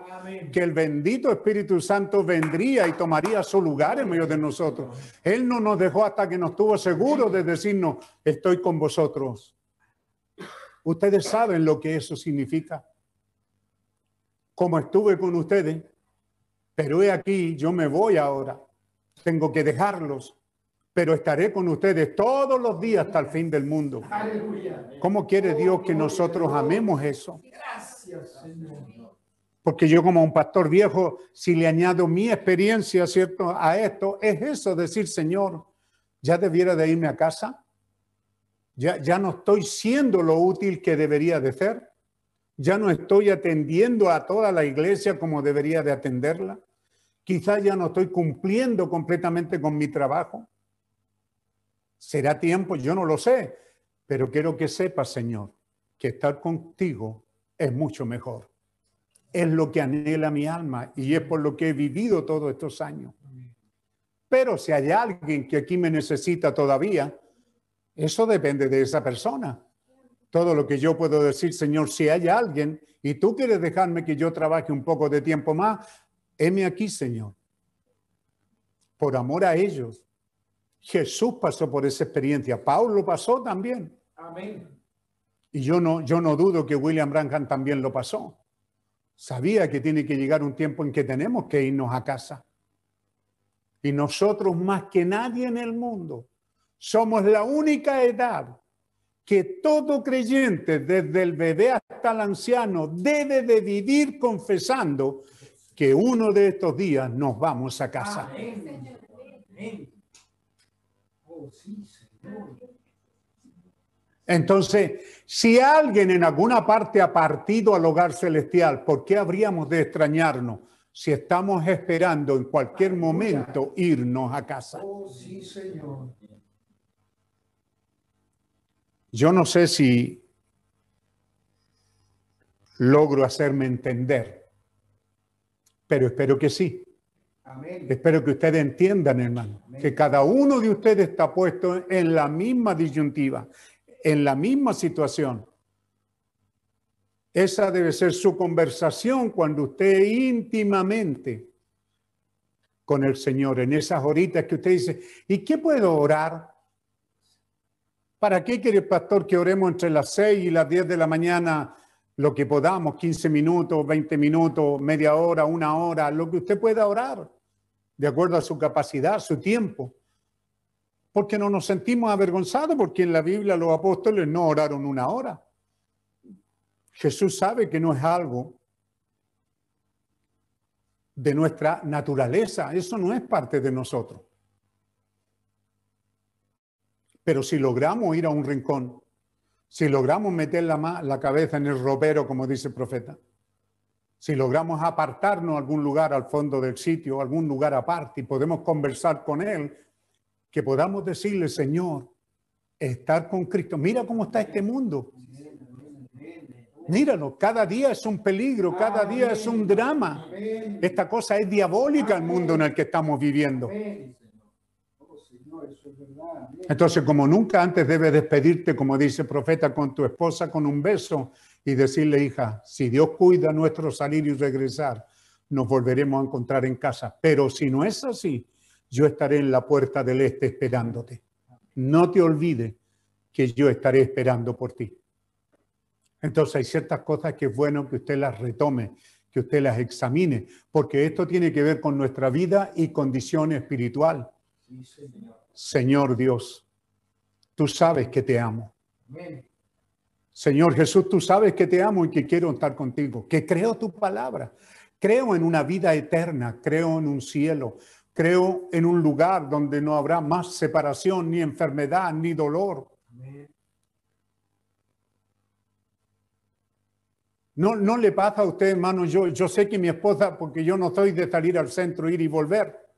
que el bendito Espíritu Santo vendría y tomaría su lugar en medio de nosotros. Él no nos dejó hasta que no estuvo seguro de decirnos, estoy con vosotros. Ustedes saben lo que eso significa. Como estuve con ustedes, pero he aquí, yo me voy ahora. Tengo que dejarlos pero estaré con ustedes todos los días hasta el fin del mundo. ¿Cómo quiere Dios que nosotros amemos eso? Gracias, Señor. Porque yo como un pastor viejo, si le añado mi experiencia, ¿cierto? A esto, es eso, decir, Señor, ya debiera de irme a casa. Ya, ya no estoy siendo lo útil que debería de ser. Ya no estoy atendiendo a toda la iglesia como debería de atenderla. Quizás ya no estoy cumpliendo completamente con mi trabajo. ¿Será tiempo? Yo no lo sé, pero quiero que sepas, Señor, que estar contigo es mucho mejor. Es lo que anhela mi alma y es por lo que he vivido todos estos años. Pero si hay alguien que aquí me necesita todavía, eso depende de esa persona. Todo lo que yo puedo decir, Señor, si hay alguien y tú quieres dejarme que yo trabaje un poco de tiempo más, heme aquí, Señor. Por amor a ellos. Jesús pasó por esa experiencia. Pablo pasó también. Amén. Y yo no, yo no dudo que William Branham también lo pasó. Sabía que tiene que llegar un tiempo en que tenemos que irnos a casa. Y nosotros más que nadie en el mundo somos la única edad que todo creyente, desde el bebé hasta el anciano, debe de vivir confesando que uno de estos días nos vamos a casa. Sí, Señor. Entonces, si alguien en alguna parte ha partido al hogar celestial, ¿por qué habríamos de extrañarnos si estamos esperando en cualquier momento irnos a casa? Oh, sí, Señor. Yo no sé si logro hacerme entender, pero espero que sí. Amén. Espero que ustedes entiendan, hermano, que cada uno de ustedes está puesto en la misma disyuntiva, en la misma situación. Esa debe ser su conversación cuando usted íntimamente con el Señor, en esas horitas que usted dice, ¿y qué puedo orar? ¿Para qué quiere el pastor que oremos entre las 6 y las 10 de la mañana lo que podamos, 15 minutos, 20 minutos, media hora, una hora, lo que usted pueda orar, de acuerdo a su capacidad, su tiempo? Porque no nos sentimos avergonzados, porque en la Biblia los apóstoles no oraron una hora. Jesús sabe que no es algo de nuestra naturaleza, eso no es parte de nosotros. Pero si logramos ir a un rincón, si logramos meter la, la cabeza en el ropero, como dice el profeta, si logramos apartarnos a algún lugar al fondo del sitio, algún lugar aparte y podemos conversar con Él, que podamos decirle, Señor, estar con Cristo. Mira cómo está este mundo. Míralo, cada día es un peligro, cada día es un drama. Esta cosa es diabólica el mundo en el que estamos viviendo. Amén. Oh, Señor, eso es verdad. Amén. Entonces, como nunca antes debes despedirte, como dice el profeta, con tu esposa con un beso y decirle, hija, si Dios cuida nuestro salir y regresar, nos volveremos a encontrar en casa. Pero si no es así, yo estaré en la puerta del este esperándote. No te olvides que yo estaré esperando por ti. Entonces hay ciertas cosas que es bueno que usted las retome, que usted las examine, porque esto tiene que ver con nuestra vida y condición espiritual. Sí, Señor. Señor Dios, tú sabes que te amo. Amén. Señor Jesús, tú sabes que te amo y que quiero estar contigo, que creo tu palabra, creo en una vida eterna, creo en un cielo, creo en un lugar donde no habrá más separación, ni enfermedad, ni dolor. Amén. No, no le pasa a usted, hermano, yo, yo sé que mi esposa, porque yo no soy de salir al centro, ir y volver,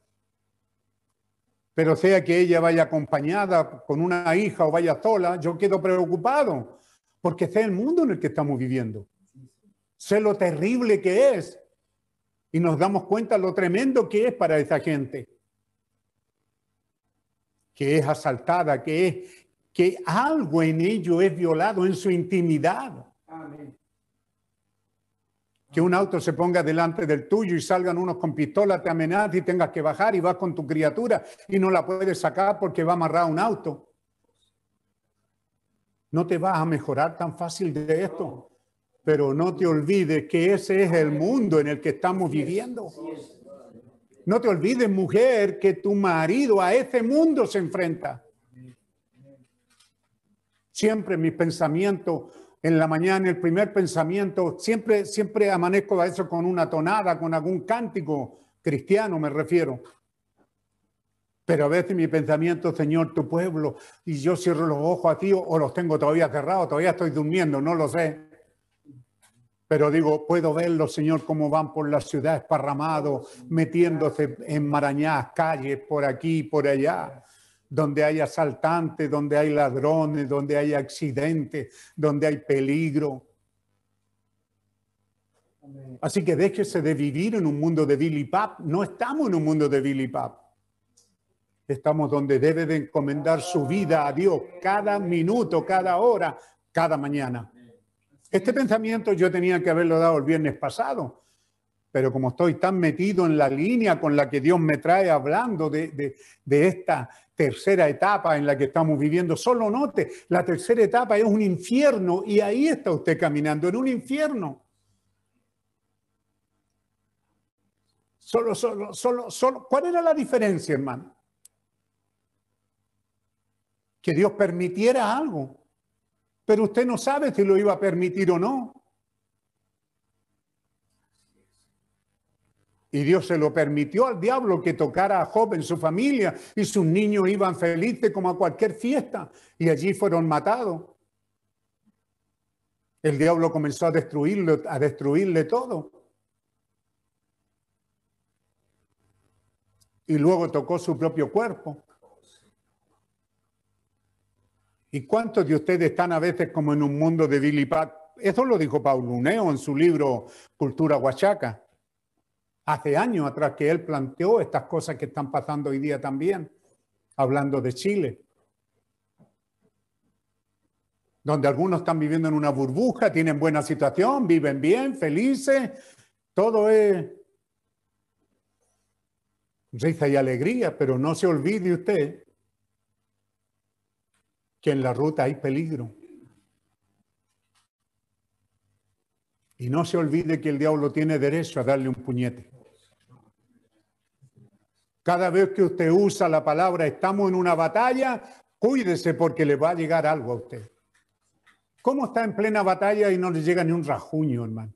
pero sea que ella vaya acompañada con una hija o vaya sola, yo quedo preocupado, porque sé el mundo en el que estamos viviendo, sé lo terrible que es, y nos damos cuenta lo tremendo que es para esa gente, que es asaltada, que es que algo en ello es violado en su intimidad. Amén. Que un auto se ponga delante del tuyo y salgan unos con pistola, te amenazan y tengas que bajar y vas con tu criatura y no la puedes sacar porque va amarrado un auto. No te vas a mejorar tan fácil de esto, pero no te olvides que ese es el mundo en el que estamos viviendo. No te olvides, mujer, que tu marido a ese mundo se enfrenta. Siempre mis pensamientos, en la mañana, el primer pensamiento, siempre, siempre amanezco a eso con una tonada, con algún cántico cristiano, me refiero. Pero a veces mi pensamiento, Señor, tu pueblo, y yo cierro los ojos a ti o los tengo todavía cerrados, todavía estoy durmiendo, no lo sé. Pero digo, puedo verlos, Señor, cómo van por la ciudad esparramados, metiéndose en marañadas calles por aquí, por allá, donde hay asaltantes, donde hay ladrones, donde hay accidentes, donde hay peligro. Así que déjese de vivir en un mundo de Billy Pap. No estamos en un mundo de Billy Pap. Estamos donde debe de encomendar su vida a Dios cada minuto, cada hora, cada mañana. Este pensamiento yo tenía que haberlo dado el viernes pasado, pero como estoy tan metido en la línea con la que Dios me trae hablando de, esta tercera etapa en la que estamos viviendo, solo note, la tercera etapa es un infierno y ahí está usted caminando, en un infierno. Solo, solo, solo, solo. ¿Cuál era la diferencia, hermano? Que Dios permitiera algo pero usted no sabe si lo iba a permitir o no. Y Dios se lo permitió al diablo que tocara a Job en su familia y sus niños iban felices como a cualquier fiesta y allí fueron matados. El diablo comenzó a destruirlo, a destruirle todo. Y luego tocó su propio cuerpo. ¿Y cuántos de ustedes están a veces como en un mundo de Billy Pat? Eso lo dijo Paulo Uneo en su libro Cultura Huachaca. Hace años atrás que él planteó estas cosas que están pasando hoy día también, hablando de Chile. Donde algunos están viviendo en una burbuja, tienen buena situación, viven bien, felices, todo es risa y alegría, pero no se olvide usted que en la ruta hay peligro. Y no se olvide que el diablo tiene derecho a darle un puñete. Cada vez que usted usa la palabra estamos en una batalla, cuídese porque le va a llegar algo a usted. ¿Cómo está en plena batalla y no le llega ni un rajuño, hermano?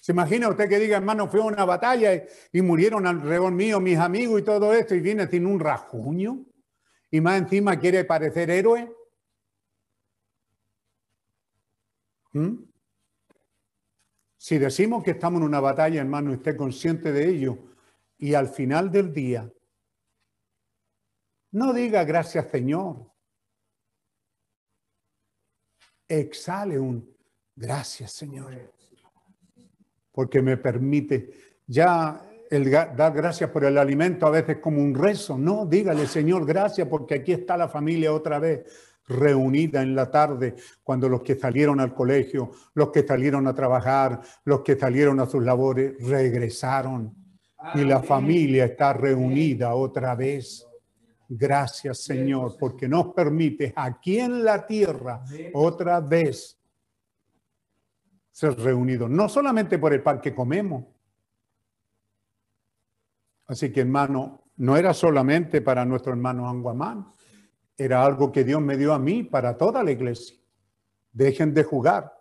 ¿Se imagina usted que diga, hermano, fue una batalla y, murieron alrededor mío mis amigos y todo esto y viene sin un rajuño? y más encima quiere parecer héroe. ¿Mm? Si decimos que estamos en una batalla, hermano, y esté consciente de ello, y al final del día, no diga gracias Señor. Exhale un gracias Señor. Porque me permite, ya el dar gracias por el alimento a veces como un rezo. No, dígale, Señor, gracias porque aquí está la familia otra vez reunida en la tarde, cuando los que salieron al colegio, los que salieron a trabajar, los que salieron a sus labores, regresaron. Y la familia está reunida otra vez. Gracias, Señor, porque nos permite aquí en la tierra otra vez ser reunidos, no solamente por el pan que comemos, Así que hermano, no era solamente para nuestro hermano Anguamán, era algo que Dios me dio a mí para toda la iglesia. Dejen de jugar,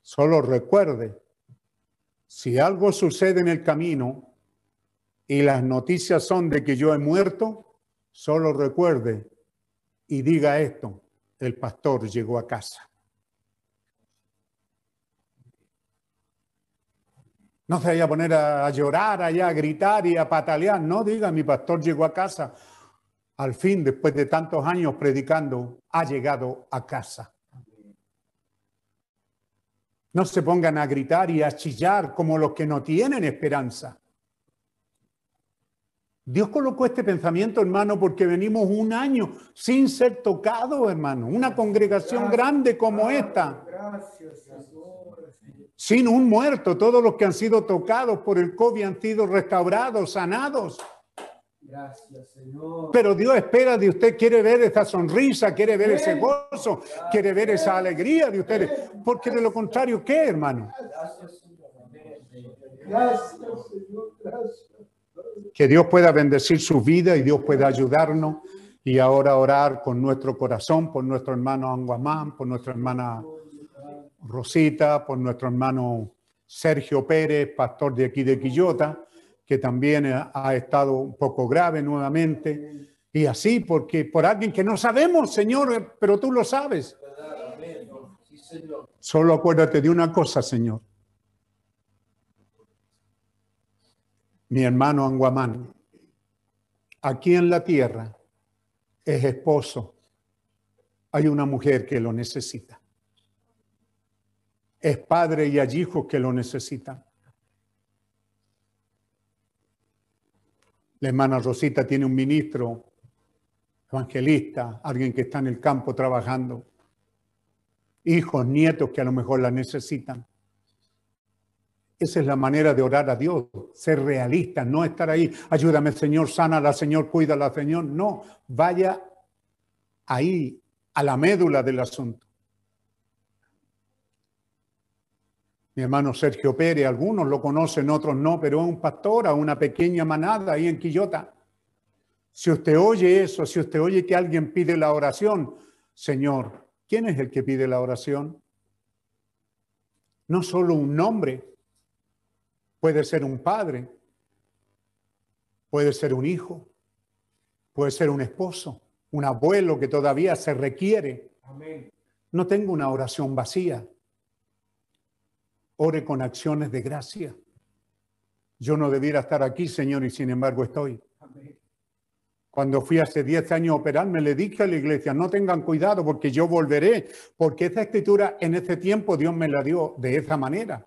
solo recuerde, si algo sucede en el camino y las noticias son de que yo he muerto, solo recuerde y diga esto, el pastor llegó a casa. No se vaya a poner a, llorar allá, a gritar y a patalear. No diga, mi pastor llegó a casa. Al fin, después de tantos años predicando, ha llegado a casa. No se pongan a gritar y a chillar como los que no tienen esperanza. Dios colocó este pensamiento, hermano, porque venimos un año sin ser tocados, hermano. Una congregación grande como esta. Gracias, sin un muerto. Todos los que han sido tocados por el COVID han sido restaurados, sanados. Gracias, Señor. Pero Dios espera de usted, quiere ver esa sonrisa, quiere ver ese gozo, quiere ver esa alegría de ustedes. Porque de lo contrario, ¿qué, hermano? Gracias, Señor. Gracias, Señor. Gracias. Que Dios pueda bendecir su vida y Dios pueda ayudarnos. Y ahora orar con nuestro corazón, por nuestro hermano Anguamán, por nuestra hermana Rosita, por nuestro hermano Sergio Pérez, pastor de aquí de Quillota, que también ha estado un poco grave nuevamente. Y así, porque por alguien que no sabemos, Señor, pero tú lo sabes. Solo acuérdate de una cosa, Señor. Mi hermano Anguamán, aquí en la tierra, es esposo. Hay una mujer que lo necesita. Es padre y hay hijos que lo necesitan. La hermana Rosita tiene un ministro, evangelista, alguien que está en el campo trabajando. Hijos, nietos que a lo mejor la necesitan. Esa es la manera de orar a Dios, ser realista, no estar ahí, ayúdame Señor, sana la Señor, cuídala Señor. No, vaya ahí, a la médula del asunto. Mi hermano Sergio Pérez, algunos lo conocen, otros no, pero es un pastor a una pequeña manada ahí en Quillota. Si usted oye eso, si usted oye que alguien pide la oración, Señor, ¿quién es el que pide la oración? No solo un nombre, Puede ser un padre, puede ser un hijo, puede ser un esposo, un abuelo que todavía se requiere. No tengo una oración vacía. Ore con acciones de gracia. Yo no debiera estar aquí, Señor, y sin embargo estoy. Cuando fui hace 10 años a operarme, le dije a la iglesia, no tengan cuidado porque yo volveré, porque esa escritura en ese tiempo Dios me la dio de esa manera.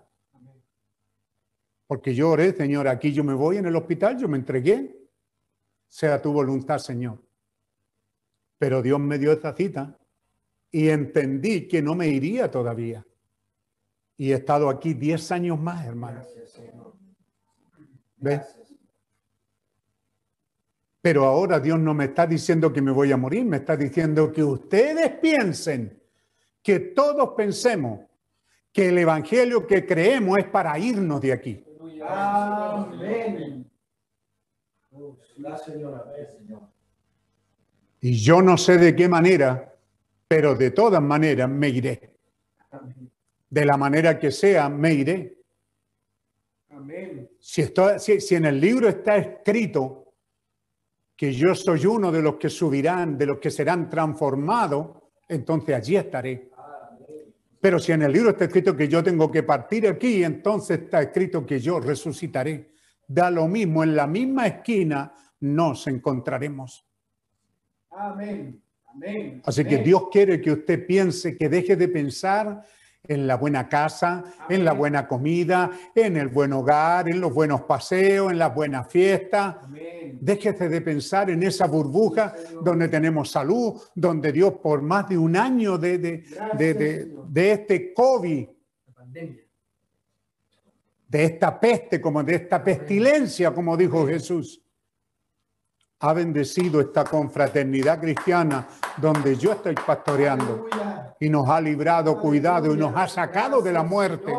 Porque yo oré, Señor, aquí yo me voy en el hospital, yo me entregué. Sea tu voluntad, Señor. Pero Dios me dio esa cita y entendí que no me iría todavía. Y he estado aquí 10 años más, hermano. ¿Ves? Pero ahora Dios no me está diciendo que me voy a morir, me está diciendo que ustedes piensen, que todos pensemos que el Evangelio que creemos es para irnos de aquí. Amén. Y yo no sé de qué manera, pero de todas maneras me iré. De la manera que sea, me iré. Amén. Si, si, si en el libro está escrito que yo soy uno de los que subirán, de los que serán transformados, entonces allí estaré. Pero si en el libro está escrito que yo tengo que partir aquí, entonces está escrito que yo resucitaré. Da lo mismo, en la misma esquina nos encontraremos. Amén. Amén. Así que Dios quiere que usted piense, que deje de pensar en la buena casa, en la buena comida, en el buen hogar, en los buenos paseos, en las buenas fiestas. Déjese de pensar en esa burbuja donde tenemos salud, donde Dios por más de un año de, de, de, de este COVID, de esta peste, como de esta pestilencia, como dijo Jesús, ha bendecido esta confraternidad cristiana donde yo estoy pastoreando y nos ha librado, cuidado y nos ha sacado de la muerte.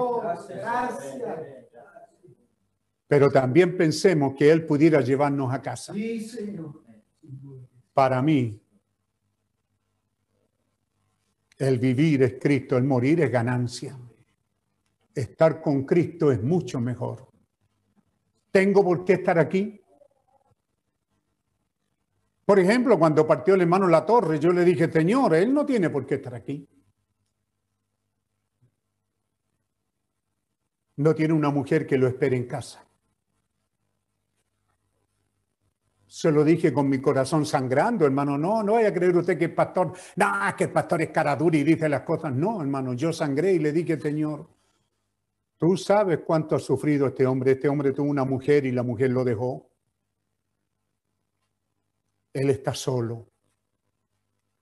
Pero también pensemos que Él pudiera llevarnos a casa. Para mí, el vivir es Cristo, el morir es ganancia. Estar con Cristo es mucho mejor. ¿Tengo por qué estar aquí? Por ejemplo, cuando partió el hermano La Torre, yo le dije, Señor, él no tiene por qué estar aquí. No tiene una mujer que lo espere en casa. Se lo dije con mi corazón sangrando, hermano. No, no vaya a creer usted que el pastor, no, que el pastor es cara dura y dice las cosas. No, hermano, yo sangré y le dije, Señor, tú sabes cuánto ha sufrido este hombre. Este hombre tuvo una mujer y la mujer lo dejó. Él está solo.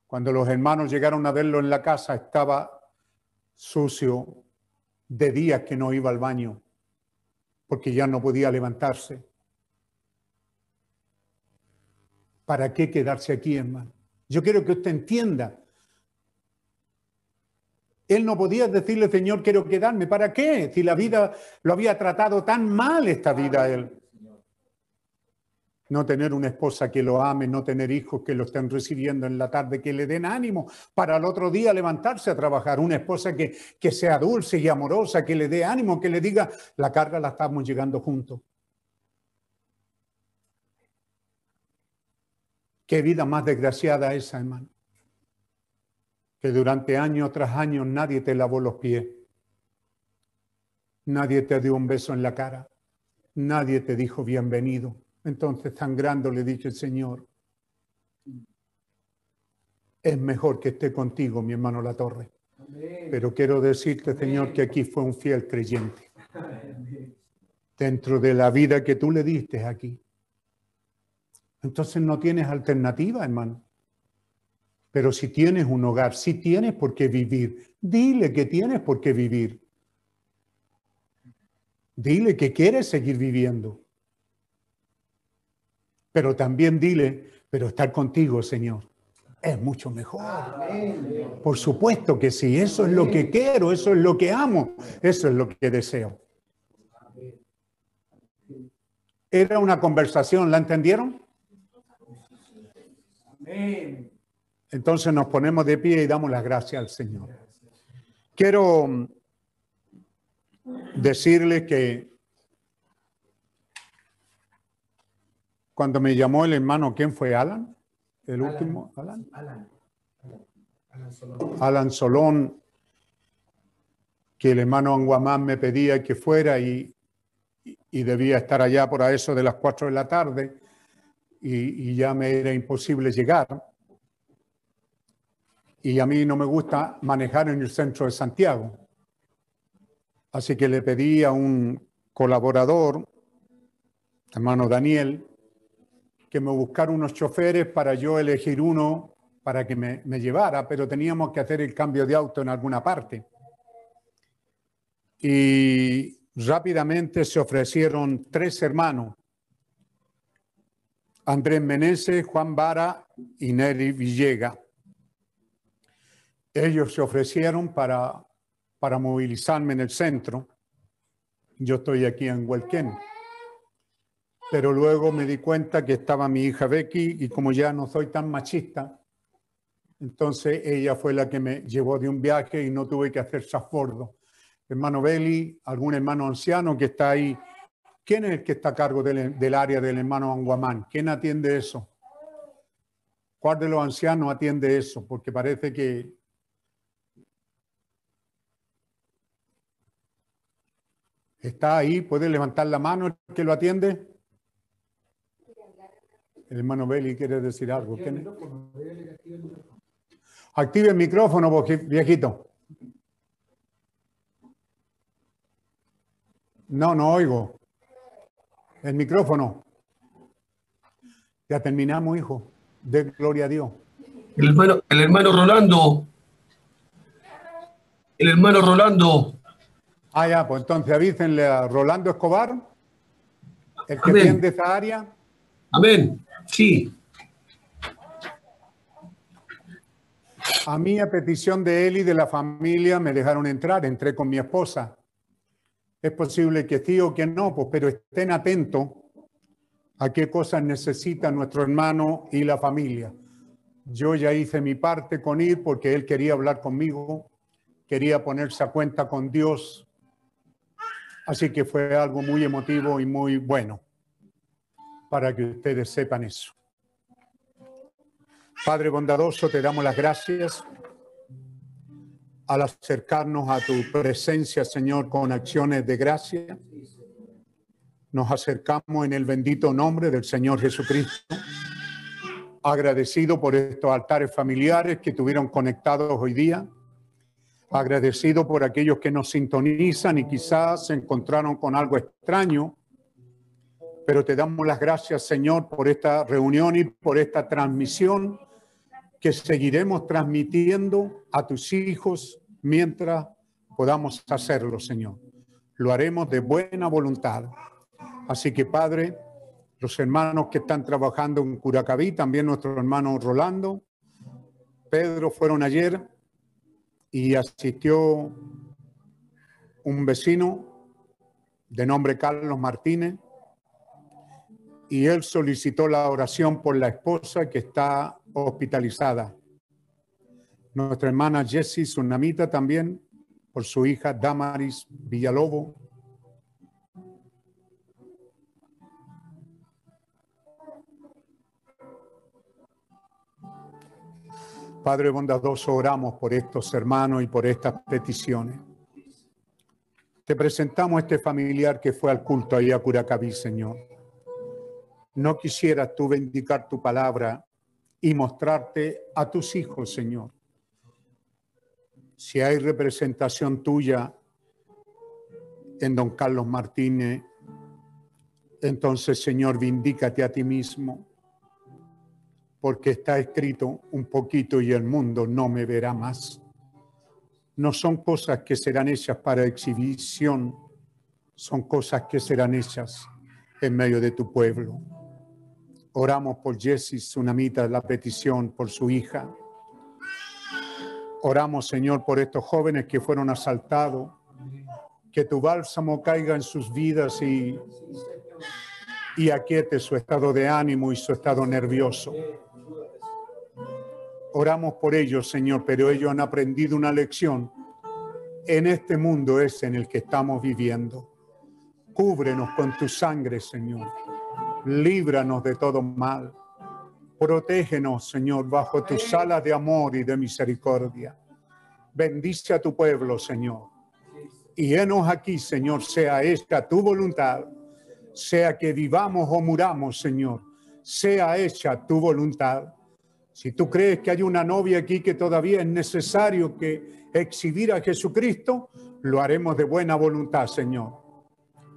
Cuando los hermanos llegaron a verlo en la casa, estaba sucio de días que no iba al baño, porque ya no podía levantarse. ¿Para qué quedarse aquí, hermano? Yo quiero que usted entienda. Él no podía decirle, Señor, quiero quedarme. ¿Para qué? Si la vida lo había tratado tan mal esta vida él. No tener una esposa que lo ame, no tener hijos que lo estén recibiendo en la tarde, que le den ánimo para el otro día levantarse a trabajar, una esposa que, que sea dulce y amorosa, que le dé ánimo, que le diga, la carga la estamos llegando juntos. Qué vida más desgraciada esa, hermano. Que durante año tras año nadie te lavó los pies. Nadie te dio un beso en la cara. Nadie te dijo bienvenido. Entonces, sangrando, le dice el Señor, es mejor que esté contigo, mi hermano La Torre. Pero quiero decirte, Señor, que aquí fue un fiel creyente. Dentro de la vida que tú le diste aquí. Entonces no tienes alternativa, hermano. Pero si tienes un hogar, si tienes por qué vivir, dile que tienes por qué vivir. Dile que quieres seguir viviendo. Pero también dile, pero estar contigo, Señor, es mucho mejor. Por supuesto que sí, eso es lo que quiero, eso es lo que amo, eso es lo que deseo. Era una conversación, ¿la entendieron? Entonces nos ponemos de pie y damos las gracias al Señor. Quiero decirles que cuando me llamó el hermano, ¿quién fue Alan? El último, Alan. Alan. Alan Solón. Alan Solón, que el hermano Anguamán me pedía que fuera y, y debía estar allá por a eso de las 4 de la tarde y, y ya me era imposible llegar. Y a mí no me gusta manejar en el centro de Santiago. Así que le pedí a un colaborador, hermano Daniel, que me buscara unos choferes para yo elegir uno para que me, me llevara, pero teníamos que hacer el cambio de auto en alguna parte. Y rápidamente se ofrecieron tres hermanos, Andrés Meneses, Juan Vara y Neri Villega. Ellos se ofrecieron para, para movilizarme en el centro. Yo estoy aquí en Huelquén. Pero luego me di cuenta que estaba mi hija Becky y como ya no soy tan machista, entonces ella fue la que me llevó de un viaje y no tuve que hacer transbordo. Hermano Beli, algún hermano anciano que está ahí. ¿Quién es el que está a cargo del, del área del hermano Anguamán? ¿Quién atiende eso? ¿Cuál de los ancianos atiende eso? Porque parece que está ahí, puede levantar la mano el que lo atiende. El hermano Beli quiere decir algo. ¿Quién es? Active el micrófono, viejito. No, no oigo. El micrófono. Ya terminamos, hijo. De gloria a Dios. El hermano, el hermano Rolando. El hermano Rolando. Ah, ya, pues entonces avísenle a Rolando Escobar, el que Amén. atiende esa área. Amén. Sí. A mí, a petición de él y de la familia, me dejaron entrar. Entré con mi esposa. Es posible que sí o que no, pues, pero estén atentos a qué cosas necesita nuestro hermano y la familia. Yo ya hice mi parte con él porque él quería hablar conmigo, quería ponerse a cuenta con Dios. Así que fue algo muy emotivo y muy bueno para que ustedes sepan eso. Padre bondadoso, te damos las gracias al acercarnos a tu presencia, Señor, con acciones de gracia. Nos acercamos en el bendito nombre del Señor Jesucristo, agradecido por estos altares familiares que tuvieron conectados hoy día, agradecido por aquellos que nos sintonizan y quizás se encontraron con algo extraño, pero te damos las gracias, Señor, por esta reunión y por esta transmisión que seguiremos transmitiendo a tus hijos mientras podamos hacerlo, Señor. Lo haremos de buena voluntad. Así que, Padre, los hermanos que están trabajando en Curacaví, también nuestro hermano Rolando, Pedro fueron ayer y asistió un vecino de nombre Carlos Martínez y él solicitó la oración por la esposa que está hospitalizada. Nuestra hermana Jessie Tsunamita también por su hija Damaris Villalobo. Padre bondadoso, oramos por estos hermanos y por estas peticiones. Te presentamos este familiar que fue al culto ahí a Curacaví, Señor. No quisieras tú bendicar tu palabra y mostrarte a tus hijos, Señor. Si hay representación tuya en don Carlos Martínez, entonces, Señor, vindícate a ti mismo, porque está escrito un poquito y el mundo no me verá más. No son cosas que serán hechas para exhibición, son cosas que serán hechas en medio de tu pueblo. Oramos por Jessie Tsunamita, la petición por su hija. Oramos, Señor, por estos jóvenes que fueron asaltados. Que tu bálsamo caiga en sus vidas y, y aquiete su estado de ánimo y su estado nervioso. Oramos por ellos, Señor, pero ellos han aprendido una lección. En este mundo es en el que estamos viviendo. Cúbrenos con tu sangre, Señor. Líbranos de todo mal. Protégenos, Señor, bajo tus alas de amor y de misericordia. Bendice a tu pueblo, Señor. Y enos aquí, Señor, sea esta tu voluntad. Sea que vivamos o muramos, Señor. Sea hecha tu voluntad. Si tú crees que hay una novia aquí que todavía es necesario que exhibir a Jesucristo, lo haremos de buena voluntad, Señor.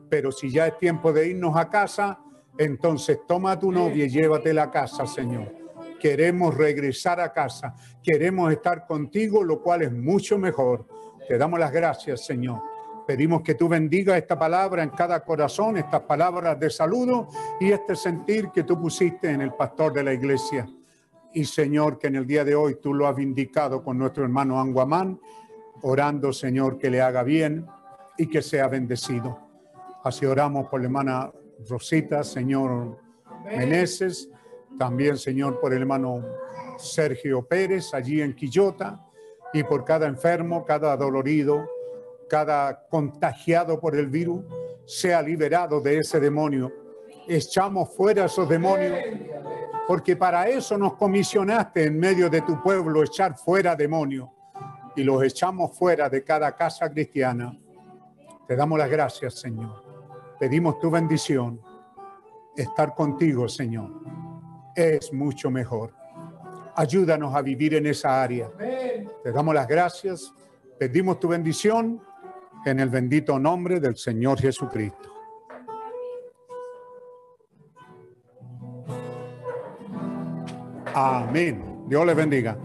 Pero si ya es tiempo de irnos a casa, entonces toma a tu novia y llévatela a casa, Señor. Queremos regresar a casa, queremos estar contigo, lo cual es mucho mejor. Te damos las gracias, Señor. Pedimos que tú bendiga esta palabra en cada corazón, estas palabras de saludo y este sentir que tú pusiste en el pastor de la iglesia. Y Señor, que en el día de hoy tú lo has vindicado con nuestro hermano Anguamán, orando, Señor, que le haga bien y que sea bendecido. Así oramos por la hermana Rosita, Señor Meneses, también, Señor, por el hermano Sergio Pérez, allí en Quillota, y por cada enfermo, cada dolorido, cada contagiado por el virus, sea liberado de ese demonio. Echamos fuera esos demonios, porque para eso nos comisionaste en medio de tu pueblo, echar fuera demonios, y los echamos fuera de cada casa cristiana. Te damos las gracias, Señor. Pedimos tu bendición. Estar contigo, Señor, es mucho mejor. Ayúdanos a vivir en esa área. Te damos las gracias. Pedimos tu bendición en el bendito nombre del Señor Jesucristo. Amén. Dios les bendiga.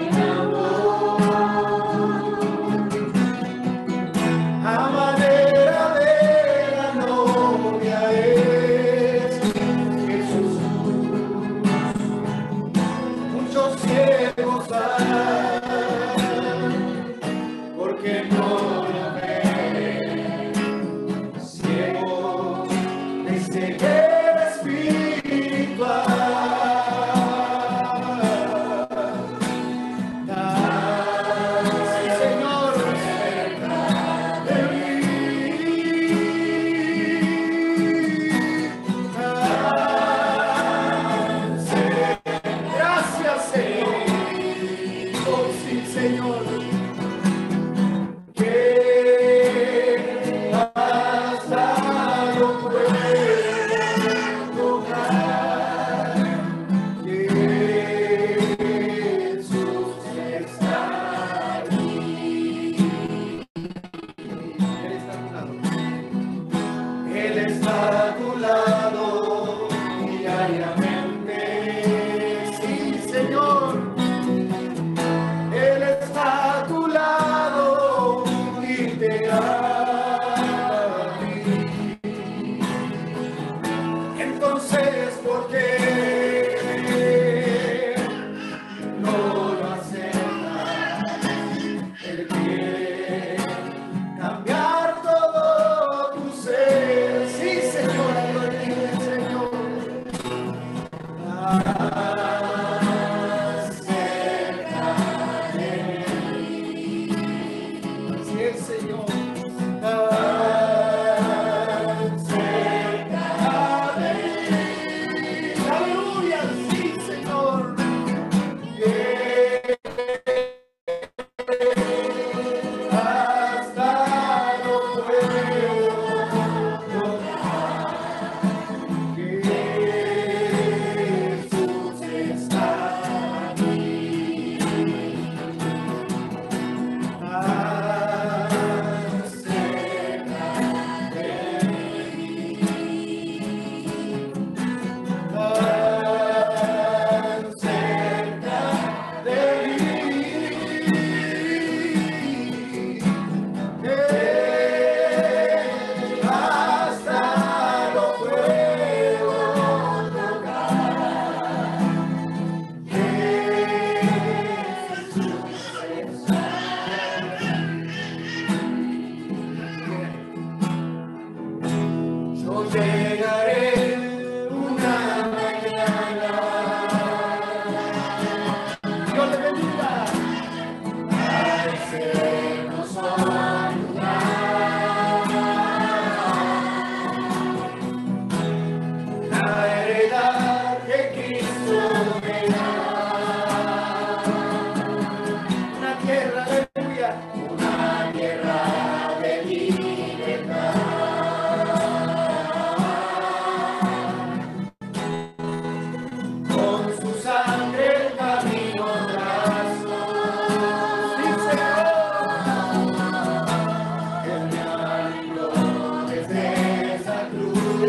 down.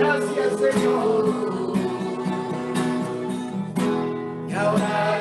Gracias, Señor. Y ahora.